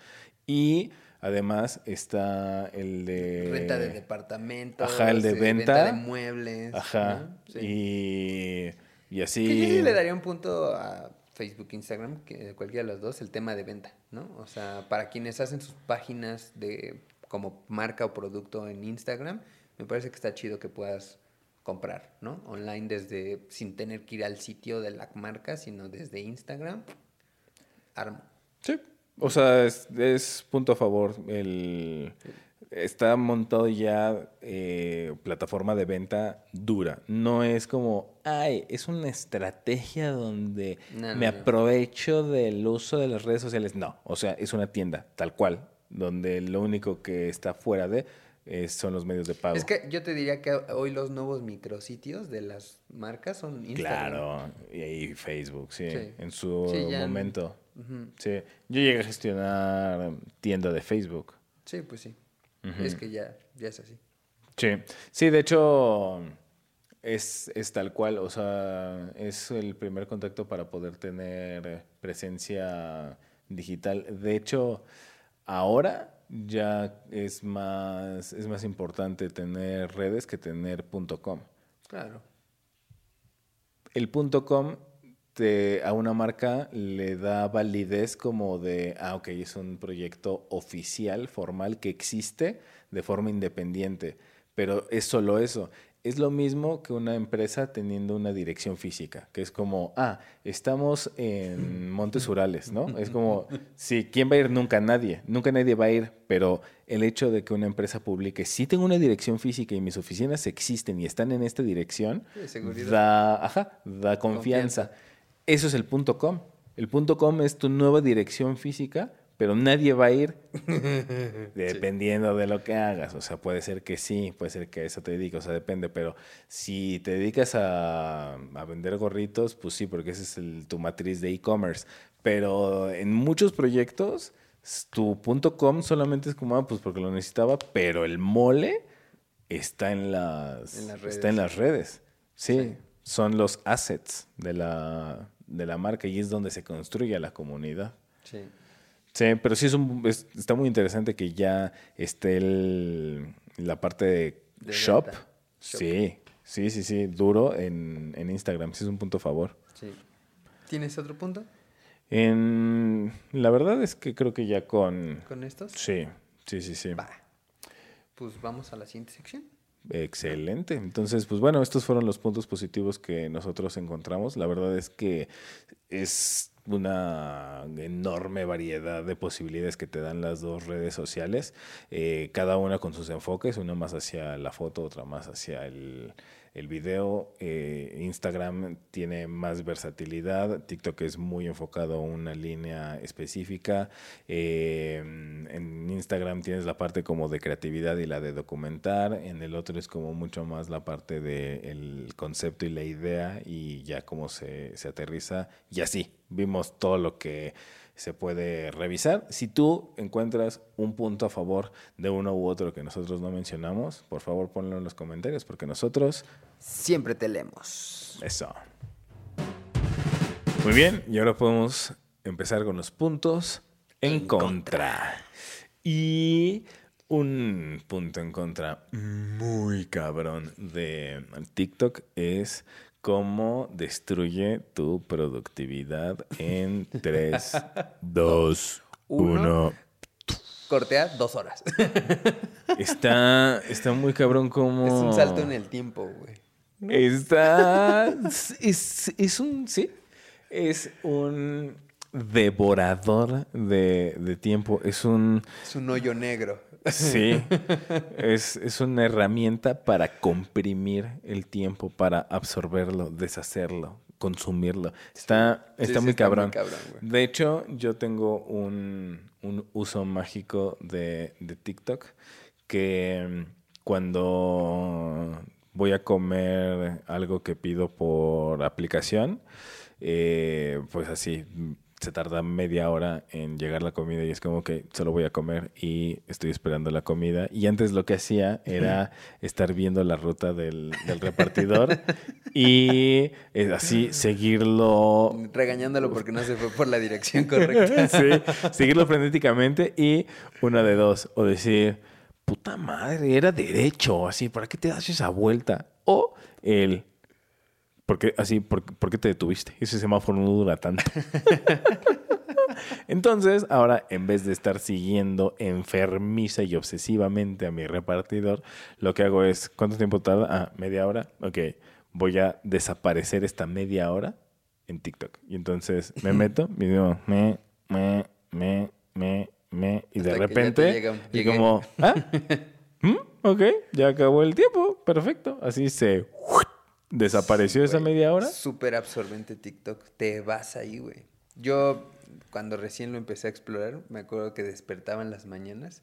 Y además está el de... Renta de departamentos. Ajá, el de eh, venta. de muebles. Ajá. ¿no? Sí. Y, y así... Que yo sí le daría un punto a Facebook, Instagram, cualquiera de los dos, el tema de venta, ¿no? O sea, para quienes hacen sus páginas de como marca o producto en Instagram, me parece que está chido que puedas comprar, ¿no? Online desde sin tener que ir al sitio de la marca, sino desde Instagram. Armo. Sí. O sea, es, es punto a favor. El, está montado ya eh, plataforma de venta dura. No es como, ay, es una estrategia donde No, me no. aprovecho del uso de las redes sociales. No, o sea, es una tienda tal cual, donde lo único que está fuera de eh, son los medios de pago. Es que yo te diría que hoy los nuevos micrositios de las marcas son Instagram. Claro, y Facebook, sí, Sí. en su Sí, momento. Sí, yo llegué a gestionar tienda de Facebook. Sí, pues sí. Es que ya, ya es así. Sí, sí, de hecho es, es tal cual, o sea, es el primer contacto para poder tener presencia digital. De hecho, ahora ya es más, es más importante tener redes que tener punto .com. Claro. El punto .com te- a una marca le da validez como de, ah, ok, es un proyecto oficial, formal, que existe de forma independiente, pero es solo eso. Es lo mismo que una empresa teniendo una dirección física, que es como, ah, estamos en Montes Urales, ¿no? Es como, sí, ¿quién va a ir? Nunca nadie, nunca nadie va a ir, pero el hecho de que una empresa publique, sí tengo una dirección física y mis oficinas existen y están en esta dirección, Sí, seguridad. da, ajá, da confianza. Confianza. Eso es el punto com. El punto com es tu nueva dirección física, pero nadie va a ir [LAUGHS] dependiendo de lo que hagas. O sea, puede ser que sí, puede ser que a eso te dediques, o sea, depende, pero si te dedicas a, a vender gorritos, pues sí, porque esa es el- tu matriz de e-commerce. Pero en muchos proyectos, tu punto com solamente es como, ah, pues porque lo necesitaba, pero el mole está en las, En las está en redes. las redes. Sí, Sí. son los assets de la, de la marca y es donde se construye la comunidad. Sí. Sí, pero sí es un, es- está muy interesante que ya esté el- la parte de, De shop. Sí, sí, sí, sí, duro en, en Instagram. Sí es un punto a favor. Sí. ¿Tienes otro punto En, la verdad es que creo que ya con... con estos? Sí, sí, sí, sí. Va. Pues vamos a la siguiente sección. Excelente. Entonces, pues bueno, estos fueron los puntos positivos que nosotros encontramos. La verdad es que es una enorme variedad de posibilidades que te dan las dos redes sociales, eh, cada una con sus enfoques, una más hacia la foto, otra más hacia el, el video. Eh, Instagram tiene más versatilidad, TikTok es muy enfocado a una línea específica. Eh, en Instagram tienes la parte como de creatividad y la de documentar, en el otro es como mucho más la parte del concepto y la idea y ya cómo se, se aterriza y así. Vimos todo lo que se puede revisar. Si tú encuentras un punto a favor de uno u otro que nosotros no mencionamos, por favor ponlo en los comentarios porque nosotros Siempre te leemos. eso. Muy bien, y ahora podemos empezar con los puntos en, En contra. Y un punto en contra muy cabrón de TikTok es cómo destruye tu productividad en 3, 2, [LAUGHS] Uno. 1. Cortea dos horas. [LAUGHS] Está, está muy cabrón como... es un salto en el tiempo, güey. Está. Es, es un. Sí. Es un devorador de, de tiempo. Es un. Es un hoyo negro. Sí. [LAUGHS] Es, es una herramienta para comprimir el tiempo, para absorberlo, deshacerlo, consumirlo. Está, está sí, muy está muy cabrón. de hecho, yo tengo un, un uso mágico de, de TikTok que mm, cuando voy a comer algo que pido por aplicación, eh, pues así se tarda media hora en llegar la comida y es como que solo voy a comer y estoy esperando la comida. Y antes lo que hacía era [LAUGHS] estar viendo la ruta del, del repartidor y eh, así seguirlo. Regañándolo porque no se fue por la dirección correcta. [LAUGHS] sí, seguirlo frenéticamente y una de dos, o decir, puta madre, era derecho, así, ¿para qué te das esa vuelta? O el, ¿por qué, así, por, por qué te detuviste? Ese semáforo no dura tanto. [LAUGHS] Entonces, ahora en vez de estar siguiendo enfermiza y obsesivamente a mi repartidor, lo que hago es, ¿cuánto tiempo tarda? Ah, media hora. Ok, voy a desaparecer esta media hora en TikTok. Y entonces me [LAUGHS] meto y digo, me, me, me, me, me, y de Hasta repente, llega- y como, ¿ah? ¿Mm? Ok, ya acabó el tiempo, perfecto. Así se desapareció esa media hora. Súper absorbente TikTok. Te vas ahí, güey. Yo, cuando recién lo empecé a explorar, me acuerdo que despertaba en las mañanas.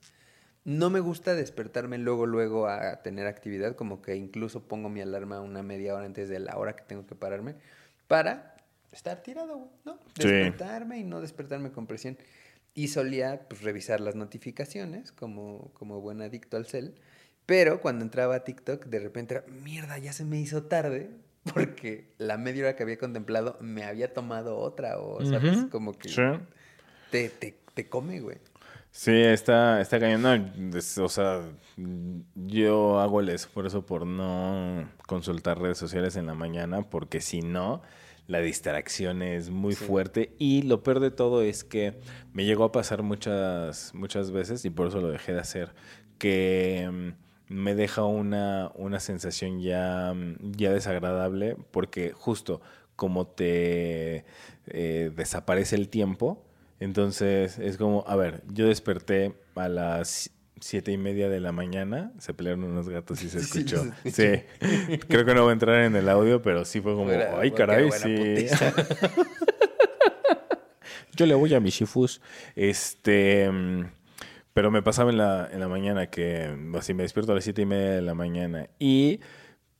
No me gusta despertarme luego, luego a tener actividad, como que incluso pongo mi alarma una media hora antes de la hora que tengo que pararme para estar tirado, ¿no? Sí. Despertarme y no despertarme con presión. Y solía pues, revisar las notificaciones como, como buen adicto al cel. Pero cuando entraba a TikTok, de repente era, mierda, ya se me hizo tarde. [LAUGHS] Porque la media hora que había contemplado me había tomado otra. O, ¿sabes? Ujú. Como que Sí. te, te, te come, güey. Sí, está, está cañón. No, o sea, yo hago el esfuerzo por no consultar redes sociales en la mañana, porque si no, la distracción es muy Sí. fuerte. Y lo peor de todo es que me llegó a pasar muchas, muchas veces, y por eso lo dejé de hacer, que mm, me deja una, una sensación ya, ya desagradable, porque justo como te eh, desaparece el tiempo, entonces es como, a ver, yo desperté a las siete y media de la mañana, se pelearon unos gatos y se [LAUGHS] Sí, escuchó. escuché. Sí, creo que no va a entrar en el audio, pero sí fue como, ay caray, sí. [LAUGHS] [LAUGHS] Yo le voy a mi shifus. Este. Pero me pasaba en la, en la mañana que así me despierto a las siete y media de la mañana y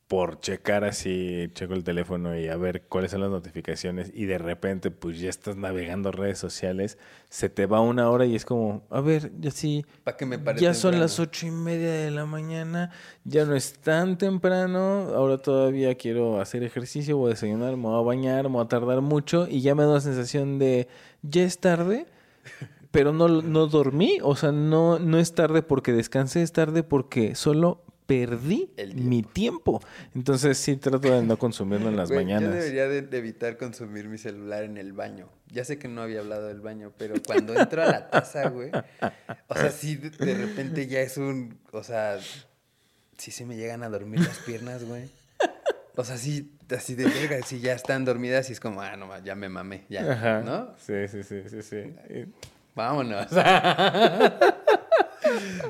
por checar así, checo el teléfono y a ver cuáles son las notificaciones y de repente pues ya estás navegando redes sociales, se te va una hora y es como, a ver, ya sí, ¿Para qué me ya son temprano? las ocho y media de la mañana, ya no es tan temprano, ahora todavía quiero hacer ejercicio, voy a desayunar, me voy a bañar, me voy a tardar mucho y ya me da la sensación de, ya es tarde, pero no, no dormí, o sea, no, no es tarde porque descansé, es tarde porque solo perdí El mi tiempo. Entonces sí trato de no consumirlo en las [LAUGHS] Güey, mañanas. Yo debería de, de evitar consumir mi celular en el baño. Ya sé que no había hablado del baño, pero cuando entro a la taza, güey, o sea, sí, de, de repente ya es un, o sea, sí se me llegan a dormir las piernas, güey. O sea, sí, así de verga, si ya están dormidas y es como, ah, no, ya me mamé, ya, Ajá. ¿no? Sí, sí, sí, sí, sí. Vámonos. [LAUGHS]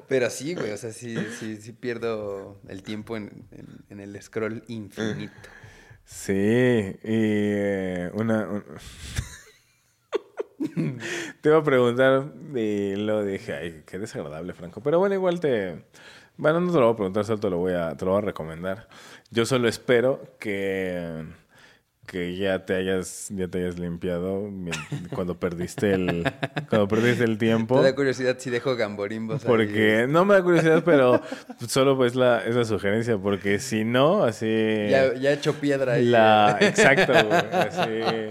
Pero sí, güey, o sea, sí, sí, sí pierdo el tiempo en, en- en el scroll infinito. Sí, y eh, una... un- [LAUGHS] te iba a preguntar y lo dije, ay, qué desagradable, Franco. Pero bueno, igual te... Bueno, no te lo voy a preguntar, solo te lo voy a, te lo voy a recomendar. Yo solo espero que, que ya te hayas, ya te hayas limpiado cuando perdiste el, cuando perdiste el tiempo. Te da curiosidad si dejo gamborimbos ahí? Porque no me da curiosidad, pero solo pues la, es la sugerencia, porque si no, así... Ya, ya he hecho piedra ahí. La, [LAUGHS] exacto, güey. Así.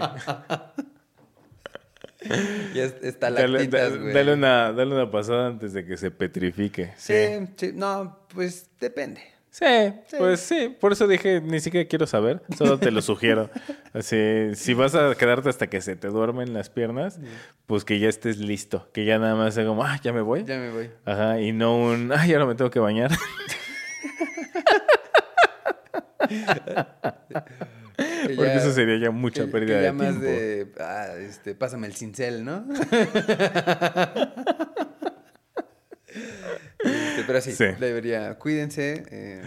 Ya es- Dale, da- güey. dale una, dale una pasada antes de que se petrifique. Sí. Sí, sí, no, pues depende. Sí, pues sí. Por eso dije, ni siquiera quiero saber. Solo te lo sugiero. [LAUGHS] Así, si vas a quedarte hasta que se te duermen las piernas, pues que ya estés listo. Que ya nada más sea como, ah, ya me voy. Ya me voy. Ajá, y no un, ay, ahora me tengo que bañar. [LAUGHS] Que Porque ya- eso sería ya mucha que- pérdida que ya de más tiempo. de, ah, este, pásame el cincel, ¿no? [LAUGHS] Este, pero sí, Sí. debería, cuídense, eh,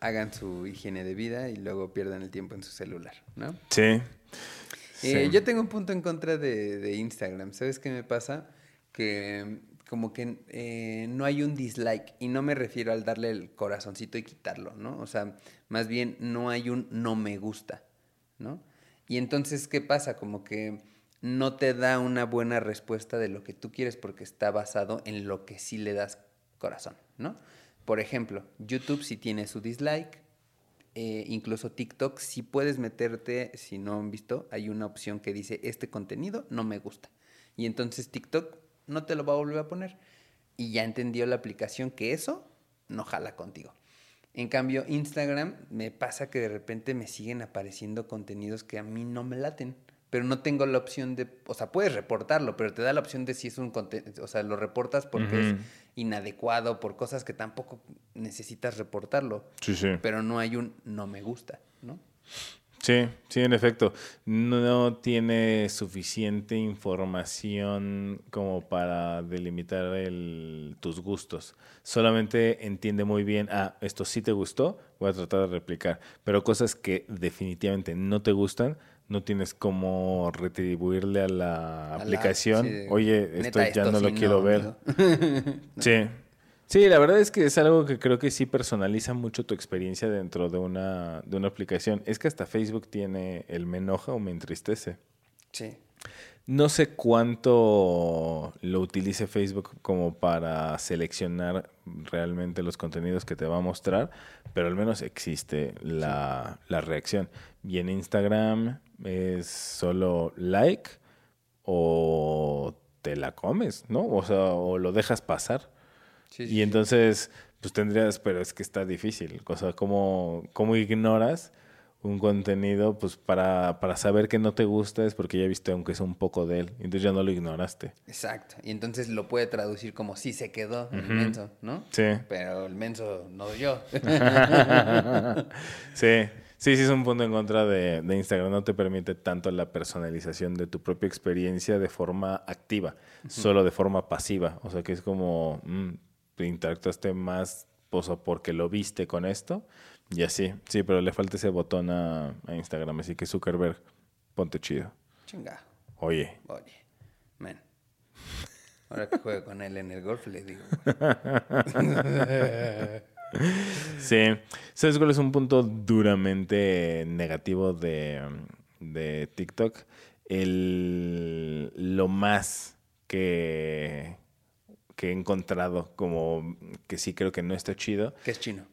hagan su higiene de vida y luego pierdan el tiempo en su celular, ¿no? Sí. Eh, Sí. yo tengo un punto en contra de, de Instagram. ¿Sabes qué me pasa? Que, como que eh, no hay un dislike. Y no me refiero al darle el corazoncito y quitarlo, ¿no? O sea, más bien no hay un no me gusta, ¿no? Y entonces, ¿qué pasa? Como que no te da una buena respuesta de lo que tú quieres porque está basado en lo que sí le das corazón, ¿no? Por ejemplo, YouTube sí tiene su dislike, eh, incluso TikTok, si puedes meterte, si no han visto, hay una opción que dice, este contenido no me gusta. Y entonces TikTok no te lo va a volver a poner. Y ya entendió la aplicación que eso no jala contigo. En cambio, Instagram me pasa que de repente me siguen apareciendo contenidos que a mí no me laten. Pero no tengo la opción de, o sea, puedes reportarlo, pero te da la opción de si es un contenido, o sea, lo reportas porque es inadecuado, por cosas que tampoco necesitas reportarlo. Sí, sí. Pero no hay un no me gusta, ¿no? Sí, sí, en efecto. No tiene suficiente información como para delimitar el, tus gustos. Solamente entiende muy bien, ah, esto sí te gustó, voy a tratar de replicar. Pero cosas que definitivamente no te gustan, no tienes como retribuirle a la aplicación. Oye, esto ya no lo quiero ver. [LAUGHS] sí. Sí, la verdad es que es algo que creo que sí personaliza mucho tu experiencia dentro de una, de una aplicación. Es que hasta Facebook tiene el me enoja o me entristece. Sí. No sé cuánto lo utilice Facebook como para seleccionar realmente los contenidos que te va a mostrar, pero al menos existe la, la reacción. Y en Instagram es solo like o te la comes, ¿no? O sea, o lo dejas pasar y entonces, pues tendrías, pero es que está difícil. O sea, ¿cómo, cómo ignoras un contenido pues para, para saber que no te gusta es porque ya viste aunque es un poco de él. Entonces ya no lo ignoraste. Exacto. Y entonces lo puede traducir como si se quedó el menso, ¿no? Sí. Pero el menso no yo. [LAUGHS] sí. Sí, sí es un punto en contra de, Instagram. No te permite tanto la personalización de tu propia experiencia de forma activa, solo de forma pasiva. O sea que es como, mm, interactuaste más pues, porque lo viste con esto y así. Sí, pero le falta ese botón a, Instagram, así que Zuckerberg, ponte chido. Chinga. Oye. Oye, man. Ahora que juego con él en el golf, le digo. [LAUGHS] sí. ¿Sabes cuál es un punto duramente negativo de, de TikTok? El, lo más que, que he encontrado como que sí creo que no está chido. Que es chino.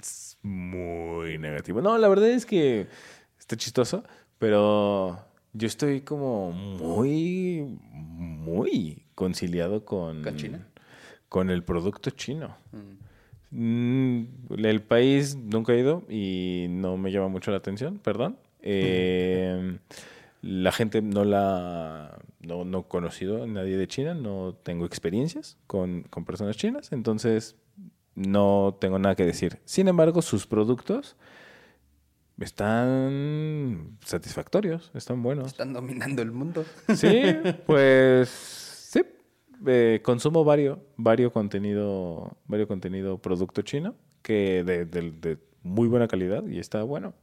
es muy negativo. No, la verdad es que está chistoso, pero yo estoy como muy, muy conciliado con... ¿Con China? Con el producto chino. Mm. el país nunca ha ido y no me llama mucho la atención, perdón. Eh, la gente no la no, no he conocido a nadie de China, no tengo experiencias con, personas chinas, entonces no tengo nada que decir. Sin embargo, sus productos están satisfactorios, están buenos. Están dominando el mundo. Sí, pues. Eh, consumo varios, varios contenido, varios contenido producto chino que de, de muy buena calidad y está bueno.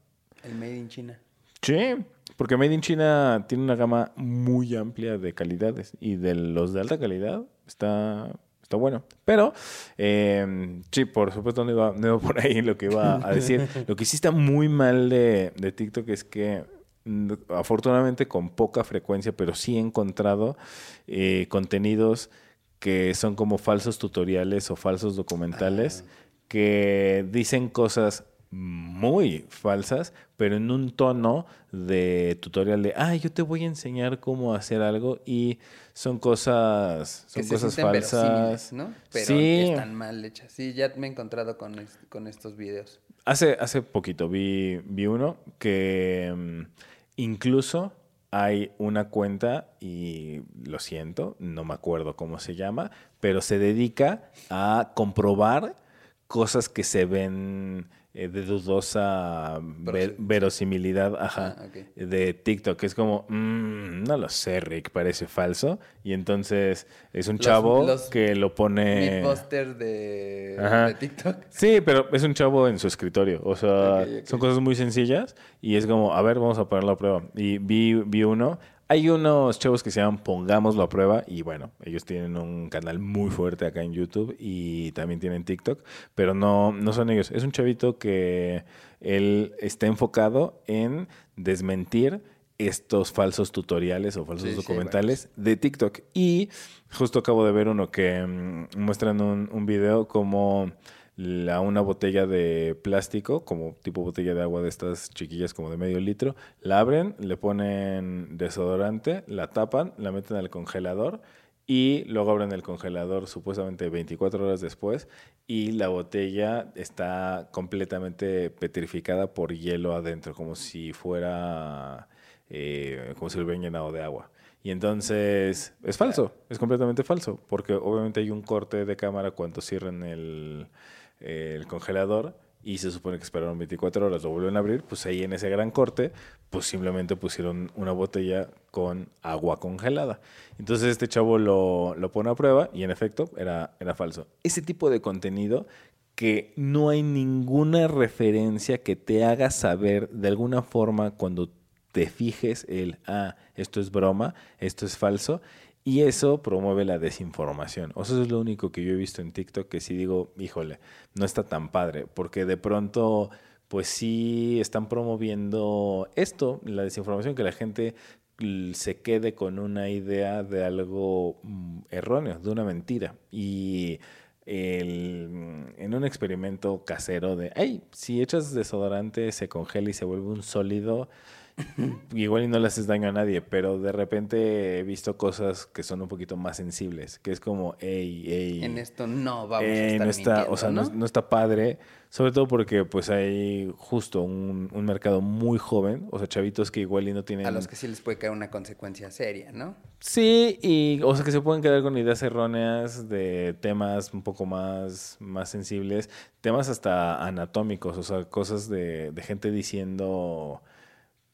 El Made in China. Sí, porque Made in China tiene una gama muy amplia de calidades y de los de alta calidad está, está bueno. Pero eh, sí, por supuesto no iba, por ahí lo que iba a decir. [LAUGHS] lo que sí está muy mal de, de TikTok es que afortunadamente con poca frecuencia, pero sí he encontrado eh, contenidos que son como falsos tutoriales o falsos documentales ah. que dicen cosas muy falsas, pero en un tono de tutorial de, ah, yo te voy a enseñar cómo hacer algo y son cosas, son cosas falsas, ¿no? Pero sí. están mal hechas. Sí, ya me he encontrado con, con estos videos. Hace, hace poquito vi, vi uno que mm, incluso hay una cuenta, y lo siento, no me acuerdo cómo se llama, pero se dedica a comprobar cosas que se ven eh, de dudosa verosimilidad ajá, ah, de TikTok. Es como, mm, no lo sé, Rick, parece falso. Y entonces es un chavo que lo pone... póster de, de, TikTok. Sí, pero es un chavo en su escritorio. O sea, son cosas muy sencillas y es como, a ver, vamos a ponerlo a prueba. Y vi, vi uno Hay unos chavos que se llaman Pongámoslo a prueba y bueno, ellos tienen un canal muy fuerte acá en YouTube y también tienen TikTok, pero no, no son ellos. Es un chavito que él está enfocado en desmentir estos falsos tutoriales o falsos Sí, sí, documentales de TikTok. Y justo acabo de ver uno que mm, muestran un, un video como la, una botella de plástico, como tipo botella de agua de estas chiquillas como de medio litro, la abren, le ponen desodorante, la tapan, la meten al congelador y luego abren el congelador supuestamente 24 horas después y la botella está completamente petrificada por hielo adentro, como si fuera, eh, como si lo hubieran llenado de agua. Y entonces es falso, es completamente falso, porque obviamente hay un corte de cámara cuando cierran el, el congelador y se supone que esperaron 24 horas, lo vuelven a abrir, pues ahí en ese gran corte, pues simplemente pusieron una botella con agua congelada. Entonces este chavo lo, lo pone a prueba y en efecto era, era falso. Ese tipo de contenido que no hay ninguna referencia que te haga saber de alguna forma cuando te fijes el, ah, esto es broma, esto es falso, y eso promueve la desinformación. O eso es lo único que yo he visto en TikTok que sí digo, híjole, no está tan padre, porque de pronto, pues sí están promoviendo esto, la desinformación, que la gente se quede con una idea de algo mm, erróneo, de una mentira. Y el- en un experimento casero de, hey, si echas desodorante se congela y se vuelve un sólido, igual y no le haces daño a nadie, pero de repente he visto cosas que son un poquito más sensibles, que es como, hey, hey. En esto no vamos a eh, estar no está, mintiendo, o sea, no, ¿no? no está padre, sobre todo porque pues hay justo un, un mercado muy joven, o sea, chavitos que igual y no tienen... A los que sí les puede caer una consecuencia seria, ¿no? Sí, y o sea que se pueden quedar con ideas erróneas de temas un poco más, más sensibles, temas hasta anatómicos, o sea, cosas de, de gente diciendo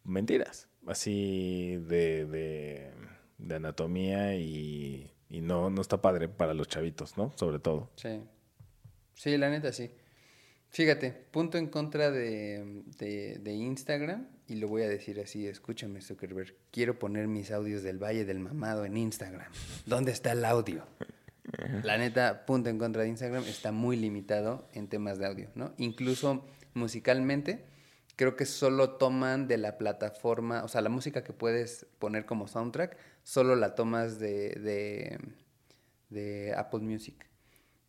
mentiras, así de, de, anatomía y, y no, no está padre para los chavitos, ¿no? Sobre todo. Sí. Sí, la neta sí. Fíjate, punto en contra de, de, de Instagram, y lo voy a decir así, escúchame Zuckerberg, quiero poner mis audios del Valle del Mamado en Instagram. ¿Dónde está el audio? La neta, punto en contra de Instagram, está muy limitado en temas de audio, ¿no? Incluso musicalmente, creo que solo toman de la plataforma, o sea, la música que puedes poner como soundtrack, solo la tomas de, de, de Apple Music.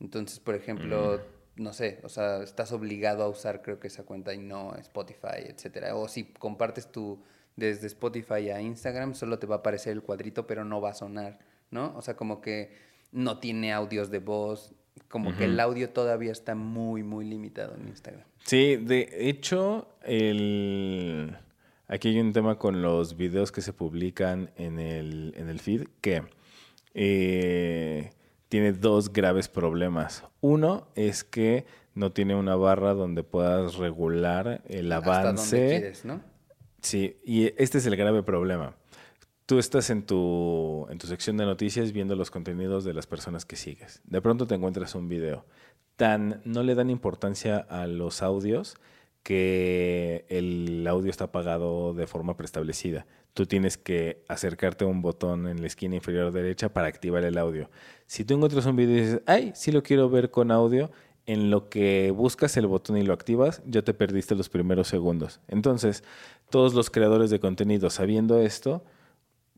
Entonces, por ejemplo, no sé, o sea, estás obligado a usar creo que esa cuenta y no Spotify, etcétera. O si compartes tu desde Spotify a Instagram, solo te va a aparecer el cuadrito, pero no va a sonar, ¿no? O sea, como que no tiene audios de voz, como que el audio todavía está muy, muy limitado en Instagram. Sí, de hecho, el... aquí hay un tema con los videos que se publican en el, en el feed que eh, tiene dos graves problemas. Uno es que no tiene una barra donde puedas regular el Hasta avance. donde quieres, ¿no? Sí, y este es el grave problema. Tú estás en tu, en tu sección de noticias viendo los contenidos de las personas que sigues. De pronto te encuentras un video. Tan no le dan importancia a los audios que el audio está apagado de forma preestablecida. Tú tienes que acercarte a un botón en la esquina inferior derecha para activar el audio. Si tú encuentras un video y dices, ay, sí lo quiero ver con audio, en lo que buscas el botón y lo activas, ya te perdiste los primeros segundos. Entonces, todos los creadores de contenido, sabiendo esto,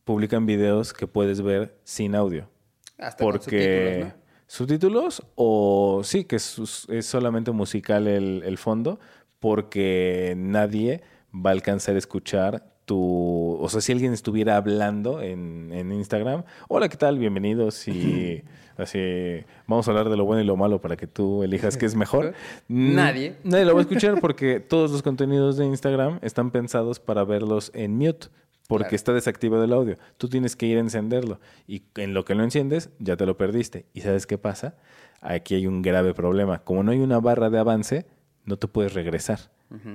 publican videos que puedes ver sin audio. Hasta con Porque subtítulos, ¿no? Subtítulos o sí, que es, es solamente musical el, el fondo, porque nadie va a alcanzar a escuchar tu... O sea, si alguien estuviera hablando en, en Instagram, hola, ¿qué tal? Bienvenidos y [LAUGHS] así, vamos a hablar de lo bueno y lo malo para que tú elijas qué es mejor. [LAUGHS] Mm, Nadie. Nadie lo va a escuchar porque todos los contenidos de Instagram están pensados para verlos en mute. Porque Claro. está desactivado el audio. Tú tienes que ir a encenderlo. Y en lo que lo enciendes, ya te lo perdiste. ¿Y sabes qué pasa? Aquí hay un grave problema. Como no hay una barra de avance, no te puedes regresar.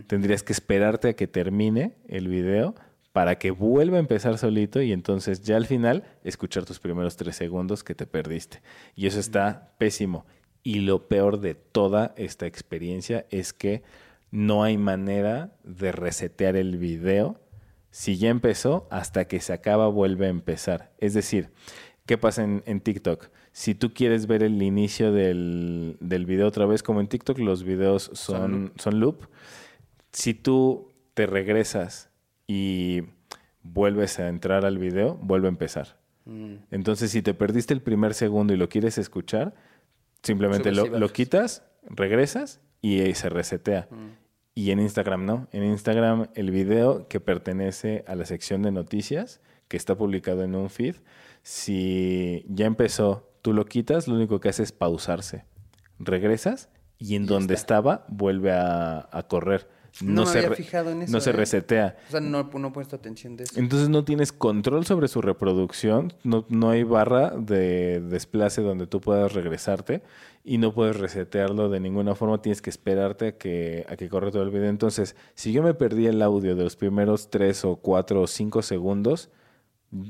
Tendrías que esperarte a que termine el video para que vuelva a empezar solito y entonces ya al final escuchar tus primeros tres segundos que te perdiste. Y eso está pésimo. Y lo peor de toda esta experiencia es que no hay manera de resetear el video Si ya empezó, hasta que se acaba vuelve a empezar. Es decir, ¿qué pasa en, en TikTok? Si tú quieres ver el inicio del, del video otra vez, como en TikTok los videos son, son loop, si tú te regresas y vuelves a entrar al video, vuelve a empezar. Mm. Entonces, si te perdiste el primer segundo y lo quieres escuchar, simplemente lo, lo quitas, regresas y eh, se resetea. Mm. Y en Instagram no. En Instagram el video que pertenece a la sección de noticias, que está publicado en un feed, si ya empezó, tú lo quitas, lo único que hace es pausarse. Regresas y en Y donde está. estaba vuelve a, a correr. No, me se había fijado en eso. no se ¿eh? resetea. O sea, no, no he puesto atención de eso. Entonces no tienes control sobre su reproducción, no, no hay barra de desplace donde tú puedas regresarte y no puedes resetearlo de ninguna forma, tienes que esperarte a que, a que corra todo el video. Entonces, si yo me perdí el audio de los primeros tres o cuatro o cinco segundos,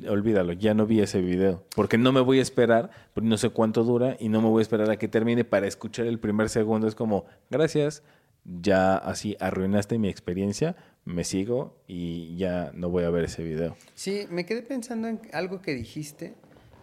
olvídalo, ya no vi ese video, porque no me voy a esperar, porque no sé cuánto dura y no me voy a esperar a que termine para escuchar el primer segundo. Es como, gracias, ya así arruinaste mi experiencia, me sigo y ya no voy a ver ese video. Sí, me quedé pensando en algo que dijiste,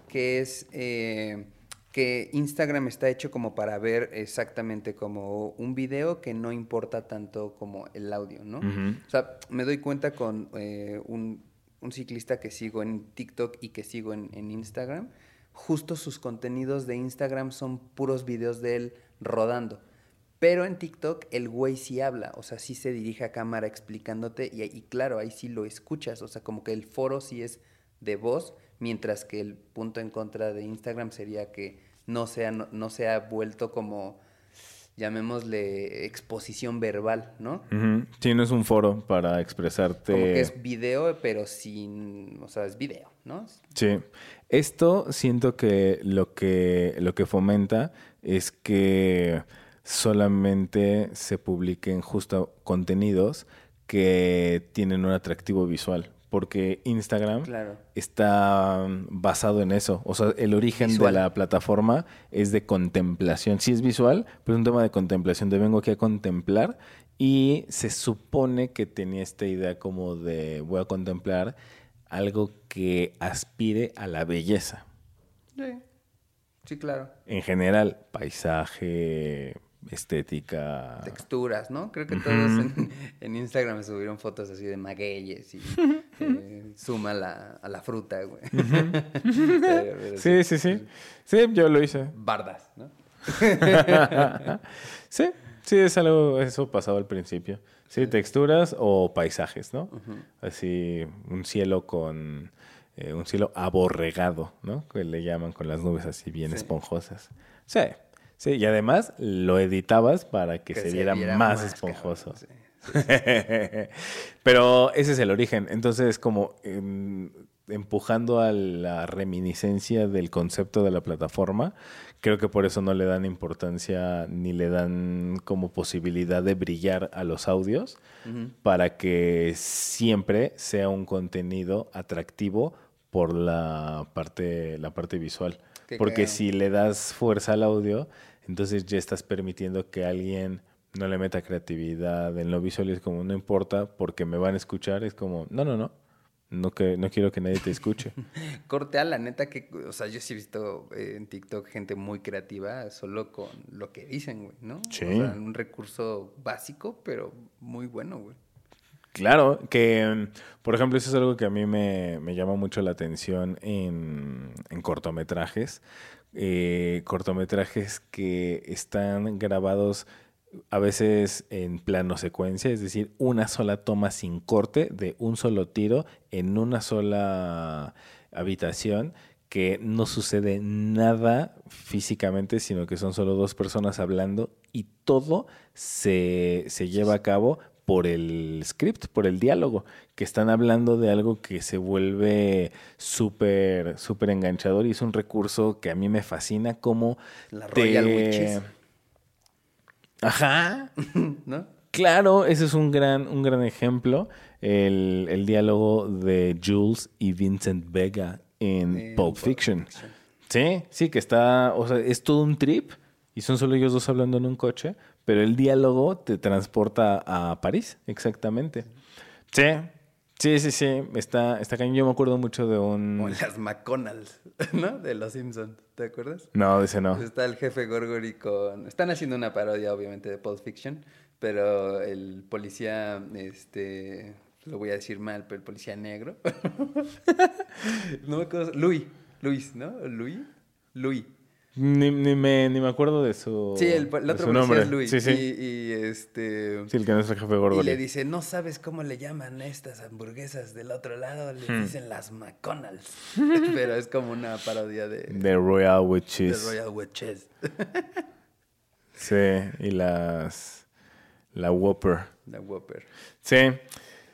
que es eh, que Instagram está hecho como para ver exactamente como un video que no importa tanto como el audio, ¿no? O sea, me doy cuenta con eh, un, un ciclista que sigo en TikTok y que sigo en, en Instagram, justo sus contenidos de Instagram son puros videos de él rodando. Pero en TikTok el güey sí habla, o sea, sí se dirige a cámara explicándote y, y claro, ahí sí lo escuchas, o sea, como que el foro sí es de voz, mientras que el punto en contra de Instagram sería que no sea, no, no se ha vuelto como, llamémosle, exposición verbal, ¿no? Ujú. Sí, no es un foro para expresarte. Como que es video, pero sin, o sea, es video, ¿no? Sí. Esto siento que lo que lo que fomenta es que solamente se publiquen justo contenidos que tienen un atractivo visual. Porque Instagram Claro. está mm, basado en eso. O sea, el origen Visual. de la plataforma es de contemplación. Sí es visual, pero es un tema de contemplación. De vengo aquí a contemplar y se supone que tenía esta idea como de voy a contemplar algo que aspire a la belleza. Sí, sí, claro. En general, paisaje, estética. Texturas, ¿no? Creo que todos en, en Instagram subieron fotos así de magueyes y eh, suma la, a la fruta, güey. [LAUGHS] Sí, sí, sí. Sí, yo lo hice. Bardas, ¿no? [LAUGHS] sí, sí, es algo, eso pasaba al principio. Sí, texturas o paisajes, ¿no? Así, un cielo con, eh, un cielo aborregado, ¿no? Que le llaman con las nubes así bien Sí. esponjosas. Sí, sí, y además lo editabas para que, Que se, se viera, más, más, esponjoso. cabrón, [LAUGHS] Pero ese es el origen. Entonces, como em, empujando a la reminiscencia del concepto de la plataforma, creo que por eso no le dan importancia ni le dan como posibilidad de brillar a los audios para que siempre sea un contenido atractivo por la parte, la parte visual. Porque si le das fuerza al audio, entonces ya estás permitiendo que alguien no le meta creatividad en lo visual y es como, no importa, porque me van a escuchar, es como, no, no, no, no, que, no quiero que nadie te escuche. [LAUGHS] Corte a la neta que, o sea, yo sí he visto eh, en TikTok gente muy creativa solo con lo que dicen, güey, ¿no? Sí. O sea, un recurso básico, pero muy bueno, güey. Claro, que por ejemplo eso es algo que a mí me, me llama mucho la atención en, en cortometrajes. Eh, cortometrajes que están grabados a veces en plano secuencia, es decir, una sola toma sin corte de un solo tiro en una sola habitación que no sucede nada físicamente, sino que son solo dos personas hablando y todo se, se lleva a cabo por el script, por el diálogo, que están hablando de algo que se vuelve súper, súper enganchador y es un recurso que a mí me fascina como La Royal Witches. Ajá, [LAUGHS] ¿No? Claro, ese es un gran, un gran ejemplo. El, el diálogo de Jules y Vincent Vega en En Pulp Pulp Fiction. Fiction. Sí, sí, que está, o sea, es todo un trip y son solo ellos dos hablando en un coche, pero el diálogo te transporta a París, exactamente. Sí, Sí, sí, sí. Está, está cañón. Yo me acuerdo mucho de un. Como las McConnells, [LAUGHS] ¿no? De los Simpsons, ¿te acuerdas? No, ese no. Está el jefe Gorgory con... Están haciendo una parodia, obviamente, de Pulp Fiction, pero el policía, este... Lo voy a decir mal, pero el policía negro. [LAUGHS] no me acuerdo. Louis. Luis, ¿no? Louis. Louis. Ni, ni, me, ni me acuerdo de su Sí, el, otro nombre. es Louis. Sí, sí. Y, y, este... Sí, el que no es el jefe Y Gorgori. le dice, no sabes cómo le llaman a estas hamburguesas del otro lado, le Hmm. dicen las McConnells. [LAUGHS] Pero es como una parodia de, De Royal with de Cheese. Royal Witches. [LAUGHS] Sí, y las. La Whopper. La Whopper. Sí.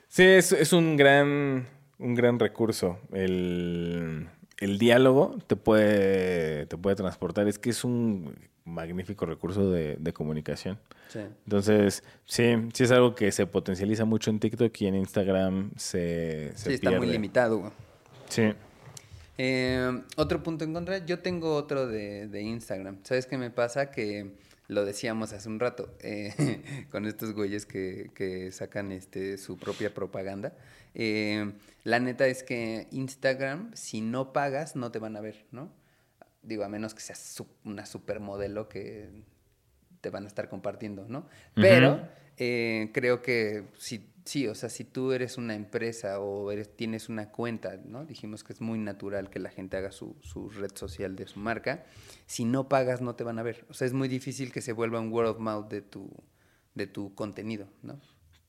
Sí, es, es un gran. Un gran recurso. El, el diálogo te puede, te puede transportar. Es que es un magnífico recurso de, de comunicación. Sí. Entonces, sí, sí es algo que se potencializa mucho en TikTok y en Instagram se, se Sí, está muy limitado. güey. Sí. Eh, otro punto en contra, yo tengo otro de, de Instagram. ¿Sabes qué me pasa? Que lo decíamos hace un rato, eh, [LAUGHS] con estos güeyes que, que sacan este, su propia propaganda. Eh, la neta es que Instagram, si no pagas, no te van a ver, ¿no? Digo, a menos que seas una supermodelo que te van a estar compartiendo, ¿no? Pero eh, creo que si, sí, o sea, si tú eres una empresa o eres, tienes una cuenta, ¿no? Dijimos que es muy natural que la gente haga su, su red social de su marca. Si no pagas, no te van a ver. O sea, es muy difícil que se vuelva un word of mouth de tu, de tu contenido, ¿no?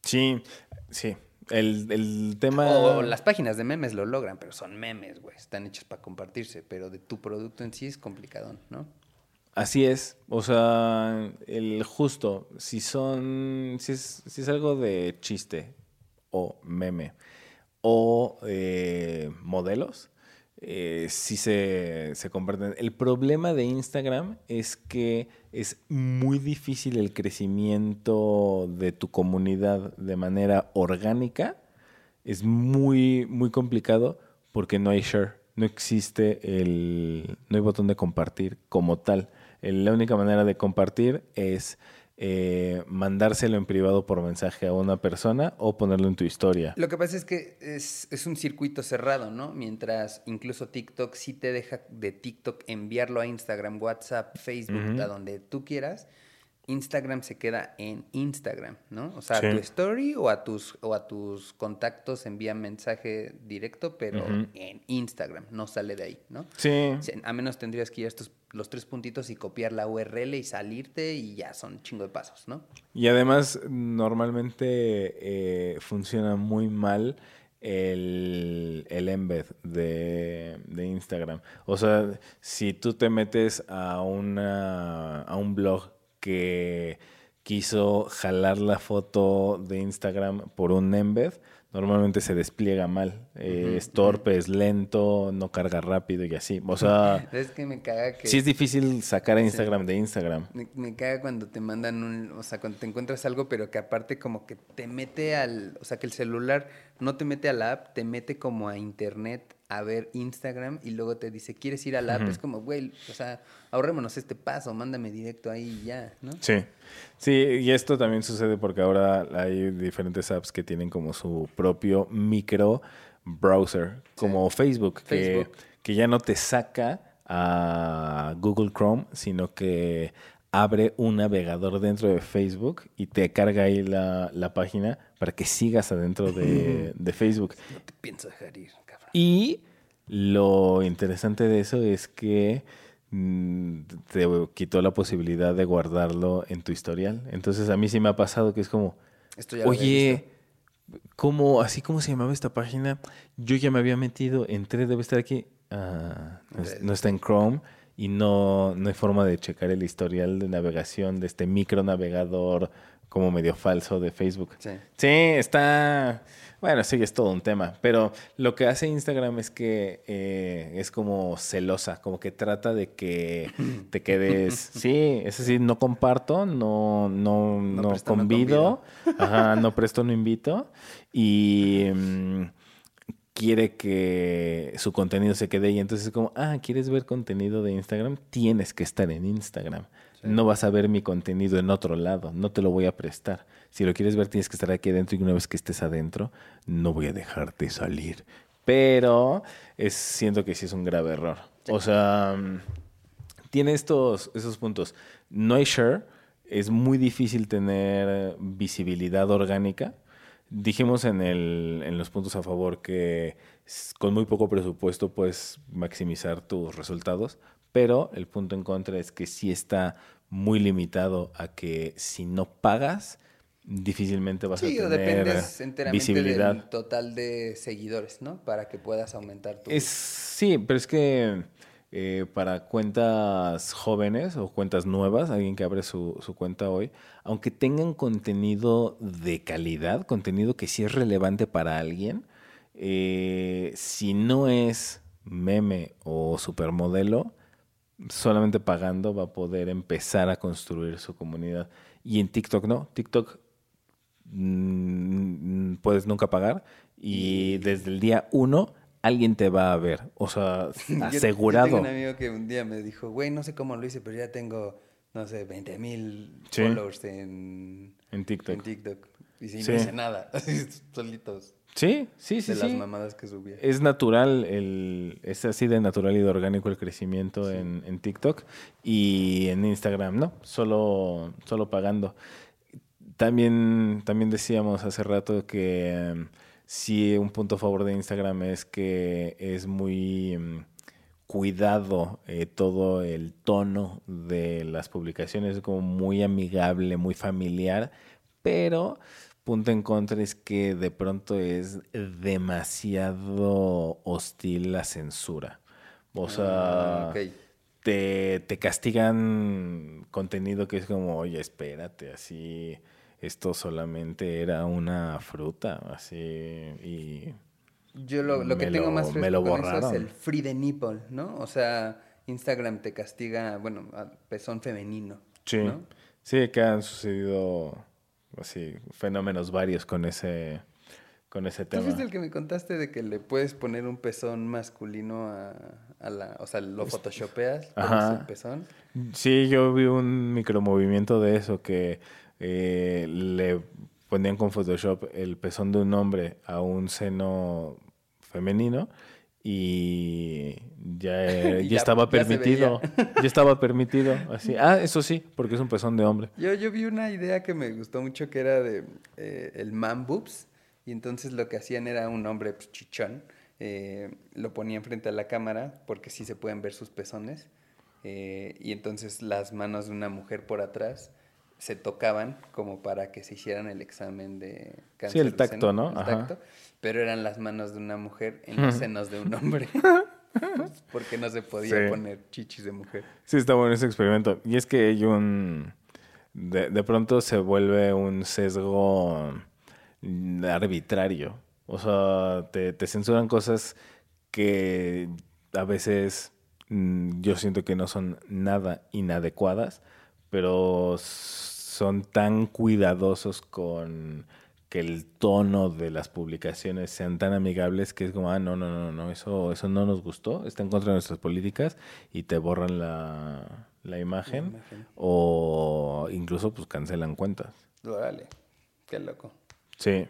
Sí, sí. El, el tema... O las páginas de memes lo logran, pero son memes, güey. Están hechas para compartirse, pero de tu producto en sí es complicado, ¿no? Así es. O sea, el justo, si son, si es, si es algo de chiste o meme o eh, modelos, eh, sí se, se comparten. El problema de Instagram es que es muy difícil el crecimiento de tu comunidad de manera orgánica. Es muy, muy complicado porque no hay share. No existe el. No hay botón de compartir como tal. La única manera de compartir es eh, mandárselo en privado por mensaje a una persona o ponerlo en tu historia. Lo que pasa es que es, es un circuito cerrado, ¿no? Mientras incluso TikTok sí te deja de TikTok enviarlo a Instagram, WhatsApp, Facebook, a donde tú quieras. Instagram se queda en Instagram, ¿no? O sea, Sí. a tu story o a tus, o a tus contactos envía mensaje directo, pero en Instagram, no sale de ahí, ¿no? Sí. A menos tendrías que ir a estos, los tres puntitos y copiar la URL y salirte y ya son un chingo de pasos, ¿no? Y además, normalmente eh, funciona muy mal el, el embed de, de Instagram. O sea, si tú te metes a, una, a un blog que quiso jalar la foto de Instagram por un embed, normalmente se despliega mal. Eh, es torpe, es lento, no carga rápido y así. O sea, [LAUGHS] Es que me caga que... sí es difícil sacar a Instagram de Instagram. Me, me caga cuando te mandan un, o sea, cuando te encuentras algo, pero que aparte como que te mete al, o sea, que el celular no te mete a la app, te mete como a internet a ver Instagram y luego te dice, ¿quieres ir a la app? Es como, güey, o sea, ahorrémonos este paso, mándame directo ahí y ya, ¿no? Sí, sí, y esto también sucede porque ahora hay diferentes apps que tienen como su propio micro browser, como Facebook, que, Facebook. que ya no te saca a Google Chrome, sino que abre un navegador dentro de Facebook y te carga ahí la, la página para que sigas adentro de, [LAUGHS] de Facebook. No te pienso dejar ir, cabrón. Y lo interesante de eso es que mm, te quitó la posibilidad de guardarlo en tu historial. Entonces a mí sí me ha pasado que es como, oye, ¿cómo, así como se llamaba esta página? Yo ya me había metido, entré, debe estar aquí. Ah, no está en Chrome y no, no hay forma de checar el historial de navegación de este micro navegador como medio falso de Facebook. Sí. Sí, está. Bueno, sí, es todo un tema. Pero lo que hace Instagram es que eh, es como celosa, como que trata de que [LAUGHS] te quedes. Sí, es así, no comparto, no, no, No no, presto, no convido, ajá, no presto, no invito. Y mm, quiere que su contenido se quede ahí. Entonces es como, ah, ¿quieres ver contenido de Instagram? Tienes que estar en Instagram. No vas a ver mi contenido en otro lado, no te lo voy a prestar. Si lo quieres ver, tienes que estar aquí adentro y una vez que estés adentro, no voy a dejarte salir. Pero es, siento que sí es un grave error. O sea, tiene estos, esos puntos. No hay share, es muy difícil tener visibilidad orgánica. Dijimos en, el, en los puntos a favor que con muy poco presupuesto puedes maximizar tus resultados, pero el punto en contra es que sí está muy limitado a que si no pagas, difícilmente vas a tener dependes enteramente visibilidad. del total de seguidores, ¿no? Para que puedas aumentar tu... Es, sí, pero es que eh, para cuentas jóvenes o cuentas nuevas, alguien que abre su, su, cuenta hoy, aunque tengan contenido de calidad, contenido que sí es relevante para alguien, eh, si no es meme o supermodelo, solamente pagando va a poder empezar a construir su comunidad. Y en TikTok no, TikTok mm, puedes nunca pagar y desde el día uno alguien te va a ver, o sea, [LAUGHS] asegurado. Yo, tengo un amigo que un día me dijo, güey, no sé cómo lo hice, pero ya tengo, no sé, 20 mil followers en, en TikTok. En TikTok. Y sin no hice nada, [LAUGHS] solitos. Sí, sí, sí. De las mamadas que subía. Es natural, el, es así de natural y de orgánico el crecimiento en, en, TikTok y en Instagram, ¿no? Solo, solo pagando. También, también decíamos hace rato que em, sí, un punto a favor de Instagram es que es muy em, cuidado eh, todo el tono de las publicaciones, es como muy amigable, muy familiar, pero punto en contra es que de pronto es demasiado hostil la censura. O sea, ah, te, te, castigan contenido que es como, oye, espérate, así, esto solamente era una fruta, así, y... Yo lo, lo que tengo más me lo borraron. es el free the nipple, ¿no? O sea, Instagram te castiga, bueno, pezón femenino. Sí, sí, que han sucedido así, fenómenos varios con ese, con ese tema. ¿Tú fuiste el que me contaste de que le puedes poner un pezón masculino a, a la, o sea, lo photoshopeas, Ajá. pezón? Sí, yo vi un micromovimiento de eso que eh, le ponían con Photoshop el pezón de un hombre a un seno femenino y ya, [LAUGHS] ya, estaba permitido. [LAUGHS] Ya, estaba permitido. Así. Ah, eso sí, porque es un pezón de hombre. Yo, yo vi una idea que me gustó mucho que era de eh, el man boobs. Y entonces lo que hacían era un hombre pues, chichón. Eh, lo ponían frente a la cámara porque sí se pueden ver sus pezones. Eh, y entonces las manos de una mujer por atrás se tocaban como para que se hicieran el examen de cáncer. Sí, el tacto, ¿no? El tacto, pero eran las manos de una mujer en los senos de un hombre. [LAUGHS] Porque no se podía poner chichis de mujer. Sí, está bueno ese experimento. Y es que hay un... De, de pronto se vuelve un sesgo arbitrario. O sea, te, te censuran cosas que a veces mm, yo siento que no son nada inadecuadas, pero son tan cuidadosos con que el tono de las publicaciones sean tan amigables que es como, ah, no, no, no, no, eso, eso no nos gustó, está en contra de nuestras políticas y te borran la, la, imagen, o incluso pues cancelan cuentas. Órale, qué loco. Sí.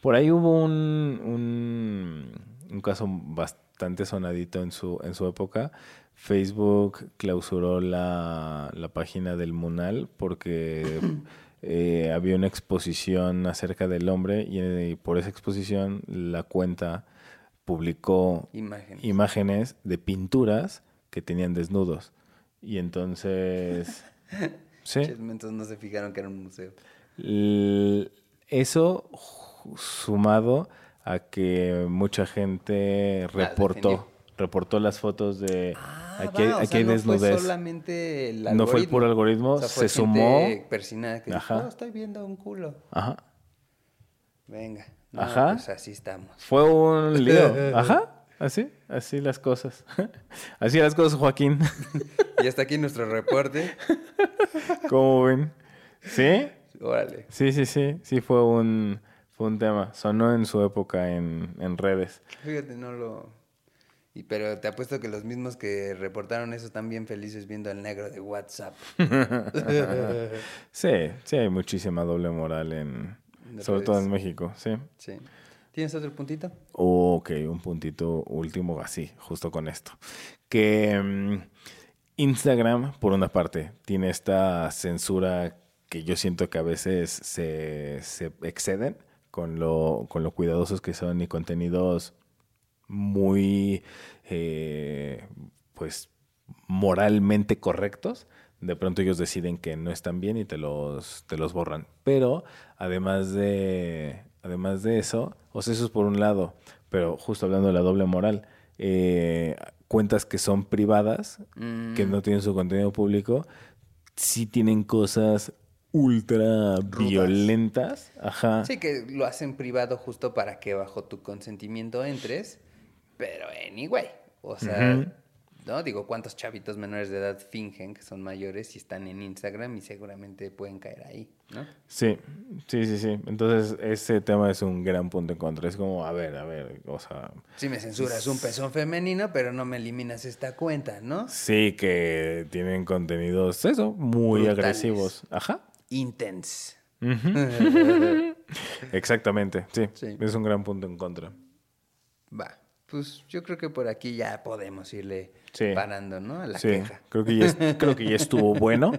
Por ahí hubo un, un, un caso bastante sonadito en su, en su época Facebook clausuró la, la página del Munal porque [CLEARS THROAT] eh, había una exposición acerca del hombre y, eh, por esa exposición la cuenta publicó imágenes, de pinturas que tenían desnudos. Y entonces... [LAUGHS] ¿sí? Entonces no se fijaron que era un museo. eso sumado a que mucha gente reportó reportó las fotos de ah, aquí, aquí no Fue solamente el algoritmo. No fue el puro algoritmo, se sumó. Persina que Ajá. Dijo, oh, estoy viendo un culo. Ajá. Venga. Ajá. Pues así estamos. Fue un [LAUGHS] lío. Ajá. Así, así las cosas. [LAUGHS] Así las cosas, Joaquín. y hasta aquí nuestro reporte. [LAUGHS] ¿Cómo ven? ¿Sí? Órale. Sí, sí, sí. Sí, fue un Fue un tema. Sonó en su época en, en redes. Fíjate, no lo... Y, pero te apuesto que los mismos que reportaron eso están bien felices viendo al negro de WhatsApp. [LAUGHS] Sí, sí hay muchísima doble moral en... De Sobre todo en México, sí. sí. ¿Tienes otro puntito? Ok, un puntito último así, justo con esto. Que mm, Instagram, por una parte, tiene esta censura que yo siento que a veces se, se exceden con lo, con lo cuidadosos que son y contenidos muy, eh, pues, moralmente correctos. De pronto ellos deciden que no están bien y te los, te los borran. Pero además de, además de eso, o sea, eso es por un lado, pero justo hablando de la doble moral, eh, cuentas que son privadas, que no tienen su contenido público, sí tienen cosas ultra violentas. Ajá. Sí, que lo hacen privado justo para que bajo tu consentimiento entres, pero anyway, o sea, no digo cuántos chavitos menores de edad fingen que son mayores y están en Instagram y seguramente pueden caer ahí, ¿no? Sí, sí, sí, sí. Entonces, ese tema es un gran punto en contra. Es como, a ver, a ver, o sea, Si me censuras un pezón femenino, pero no me eliminas esta cuenta, ¿no? sí que tienen contenidos, eso, muy Brutales. agresivos. Ajá. Intense. [LAUGHS] Exactamente, sí, Sí. Es un gran punto en contra. Va, pues yo creo que por aquí ya podemos irle Sí. parando, ¿no? A la sí, queja. creo que, ya, es- creo que ya estuvo [LAUGHS] bueno.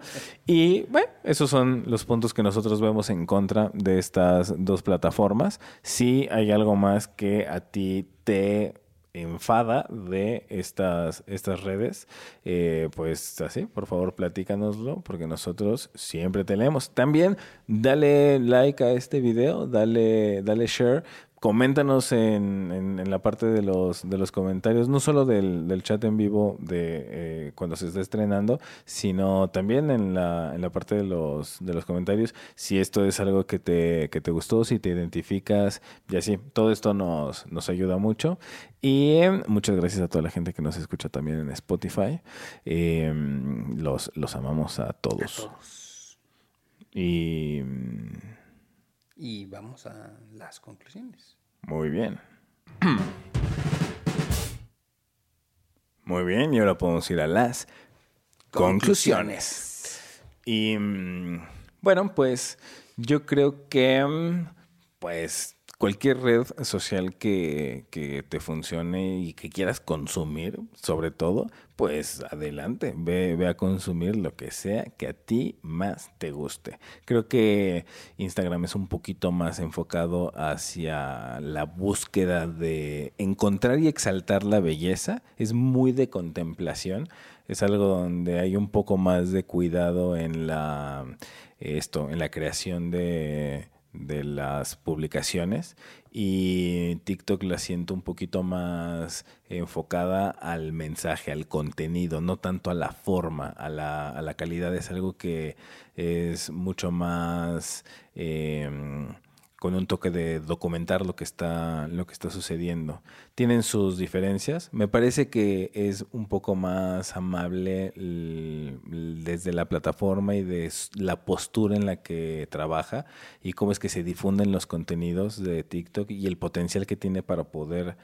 Y bueno, esos son los puntos que nosotros vemos en contra de estas dos plataformas. Si hay algo más que a ti te enfada de estas, estas redes, eh, pues así, por favor platícanoslo, porque nosotros siempre te leemos. También dale like a este video, dale, dale share. Coméntanos en, en- en la parte de los, de los comentarios, no solo del, del chat en vivo de eh, cuando se está estrenando, sino también en la, en la parte de los, de los comentarios, si esto es algo que te, que te gustó, si te identificas, y así. Todo esto nos, nos ayuda mucho. Y eh, muchas gracias a toda la gente que nos escucha también en Spotify. Eh, los, los amamos a todos. Todos. Y mm, Y vamos a las conclusiones. Muy bien. [CLEARS THROAT] Muy bien, y ahora podemos ir a las conclusiones. Y mm, bueno, pues yo creo que mm, pues cualquier red social que, que te funcione y que quieras consumir, sobre todo, pues adelante, ve, ve a consumir lo que sea que a ti más te guste. Creo que Instagram es un poquito más enfocado hacia la búsqueda de encontrar y exaltar la belleza. Es muy de contemplación. Es algo donde hay un poco más de cuidado en la esto, en la creación de, de las publicaciones y TikTok la siento un poquito más enfocada al mensaje, al contenido, no tanto a la forma, a la, a la calidad. Es algo que es mucho más eh, con un toque de documentar lo que está, lo que está sucediendo. Tienen sus diferencias. Me parece que es un poco más amable desde la plataforma y de la postura en la que trabaja y cómo es que se difunden los contenidos de TikTok y el potencial que tiene para poder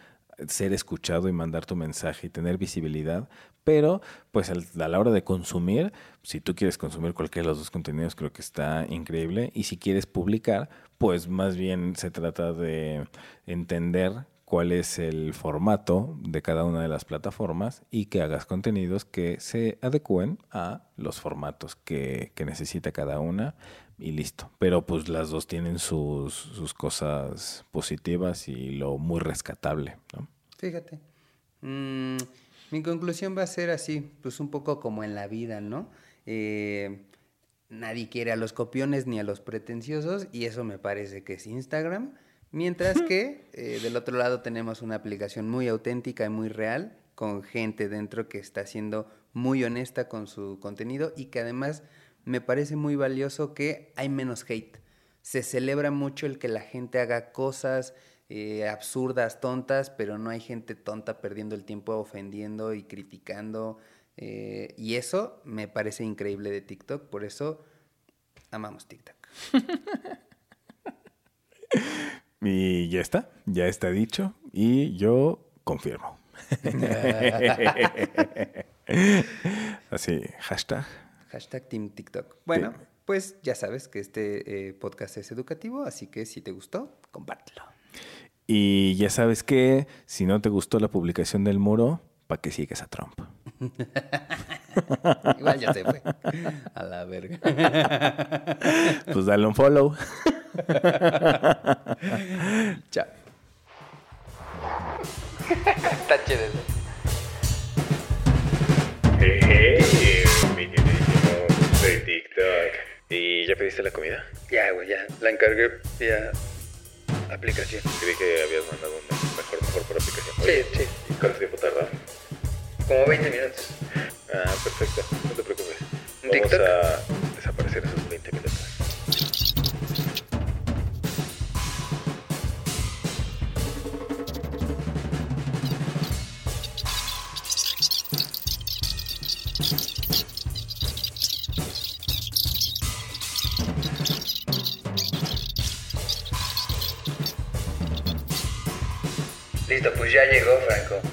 ser escuchado y mandar tu mensaje y tener visibilidad, pero pues a la hora de consumir, si tú quieres consumir cualquiera de los dos contenidos, creo que está increíble, y si quieres publicar, pues más bien se trata de entender cuál es el formato de cada una de las plataformas y que hagas contenidos que se adecúen a los formatos que, que necesita cada una y listo. Pero pues las dos tienen sus, sus cosas positivas y lo muy rescatable, ¿no? Fíjate. Mm, mi conclusión va a ser así, pues un poco como en la vida, ¿no? Eh, nadie quiere a los copiones ni a los pretenciosos y eso me parece que es Instagram. Mientras [LAUGHS] que eh, del otro lado tenemos una aplicación muy auténtica y muy real, con gente dentro que está siendo muy honesta con su contenido y que además me parece muy valioso que hay menos hate. Se celebra mucho el que la gente haga cosas eh, absurdas, tontas, pero no hay gente tonta perdiendo el tiempo ofendiendo y criticando. eh, y eso me parece increíble de TikTok, por eso amamos TikTok. [LAUGHS] Y ya está, ya está dicho. Y yo confirmo. [LAUGHS] [LAUGHS] Así, hashtag. Hashtag Team TikTok. Bueno, pues ya sabes que este eh, podcast es educativo, así que si te gustó, compártelo. Y ya sabes que si no te gustó la publicación del muro, ¿para que sigues a Trump? [LAUGHS] Igual ya se fue. A la verga. [LAUGHS] Pues dale un follow. [LAUGHS] Chao. Está chido. Hey, ¿Y ya pediste la comida? Ya, güey, ya. La encargué vía aplicación. Creí que habías mandado un mejor, mejor por aplicación. Sí, Oye, sí. ¿y ¿Cuánto tiempo tarda? Como 20 minutos. Ah, perfecto. No te preocupes. ¿Un Vamos TikTok? a desaparecer esos Listo, pues ya llegó, Franco.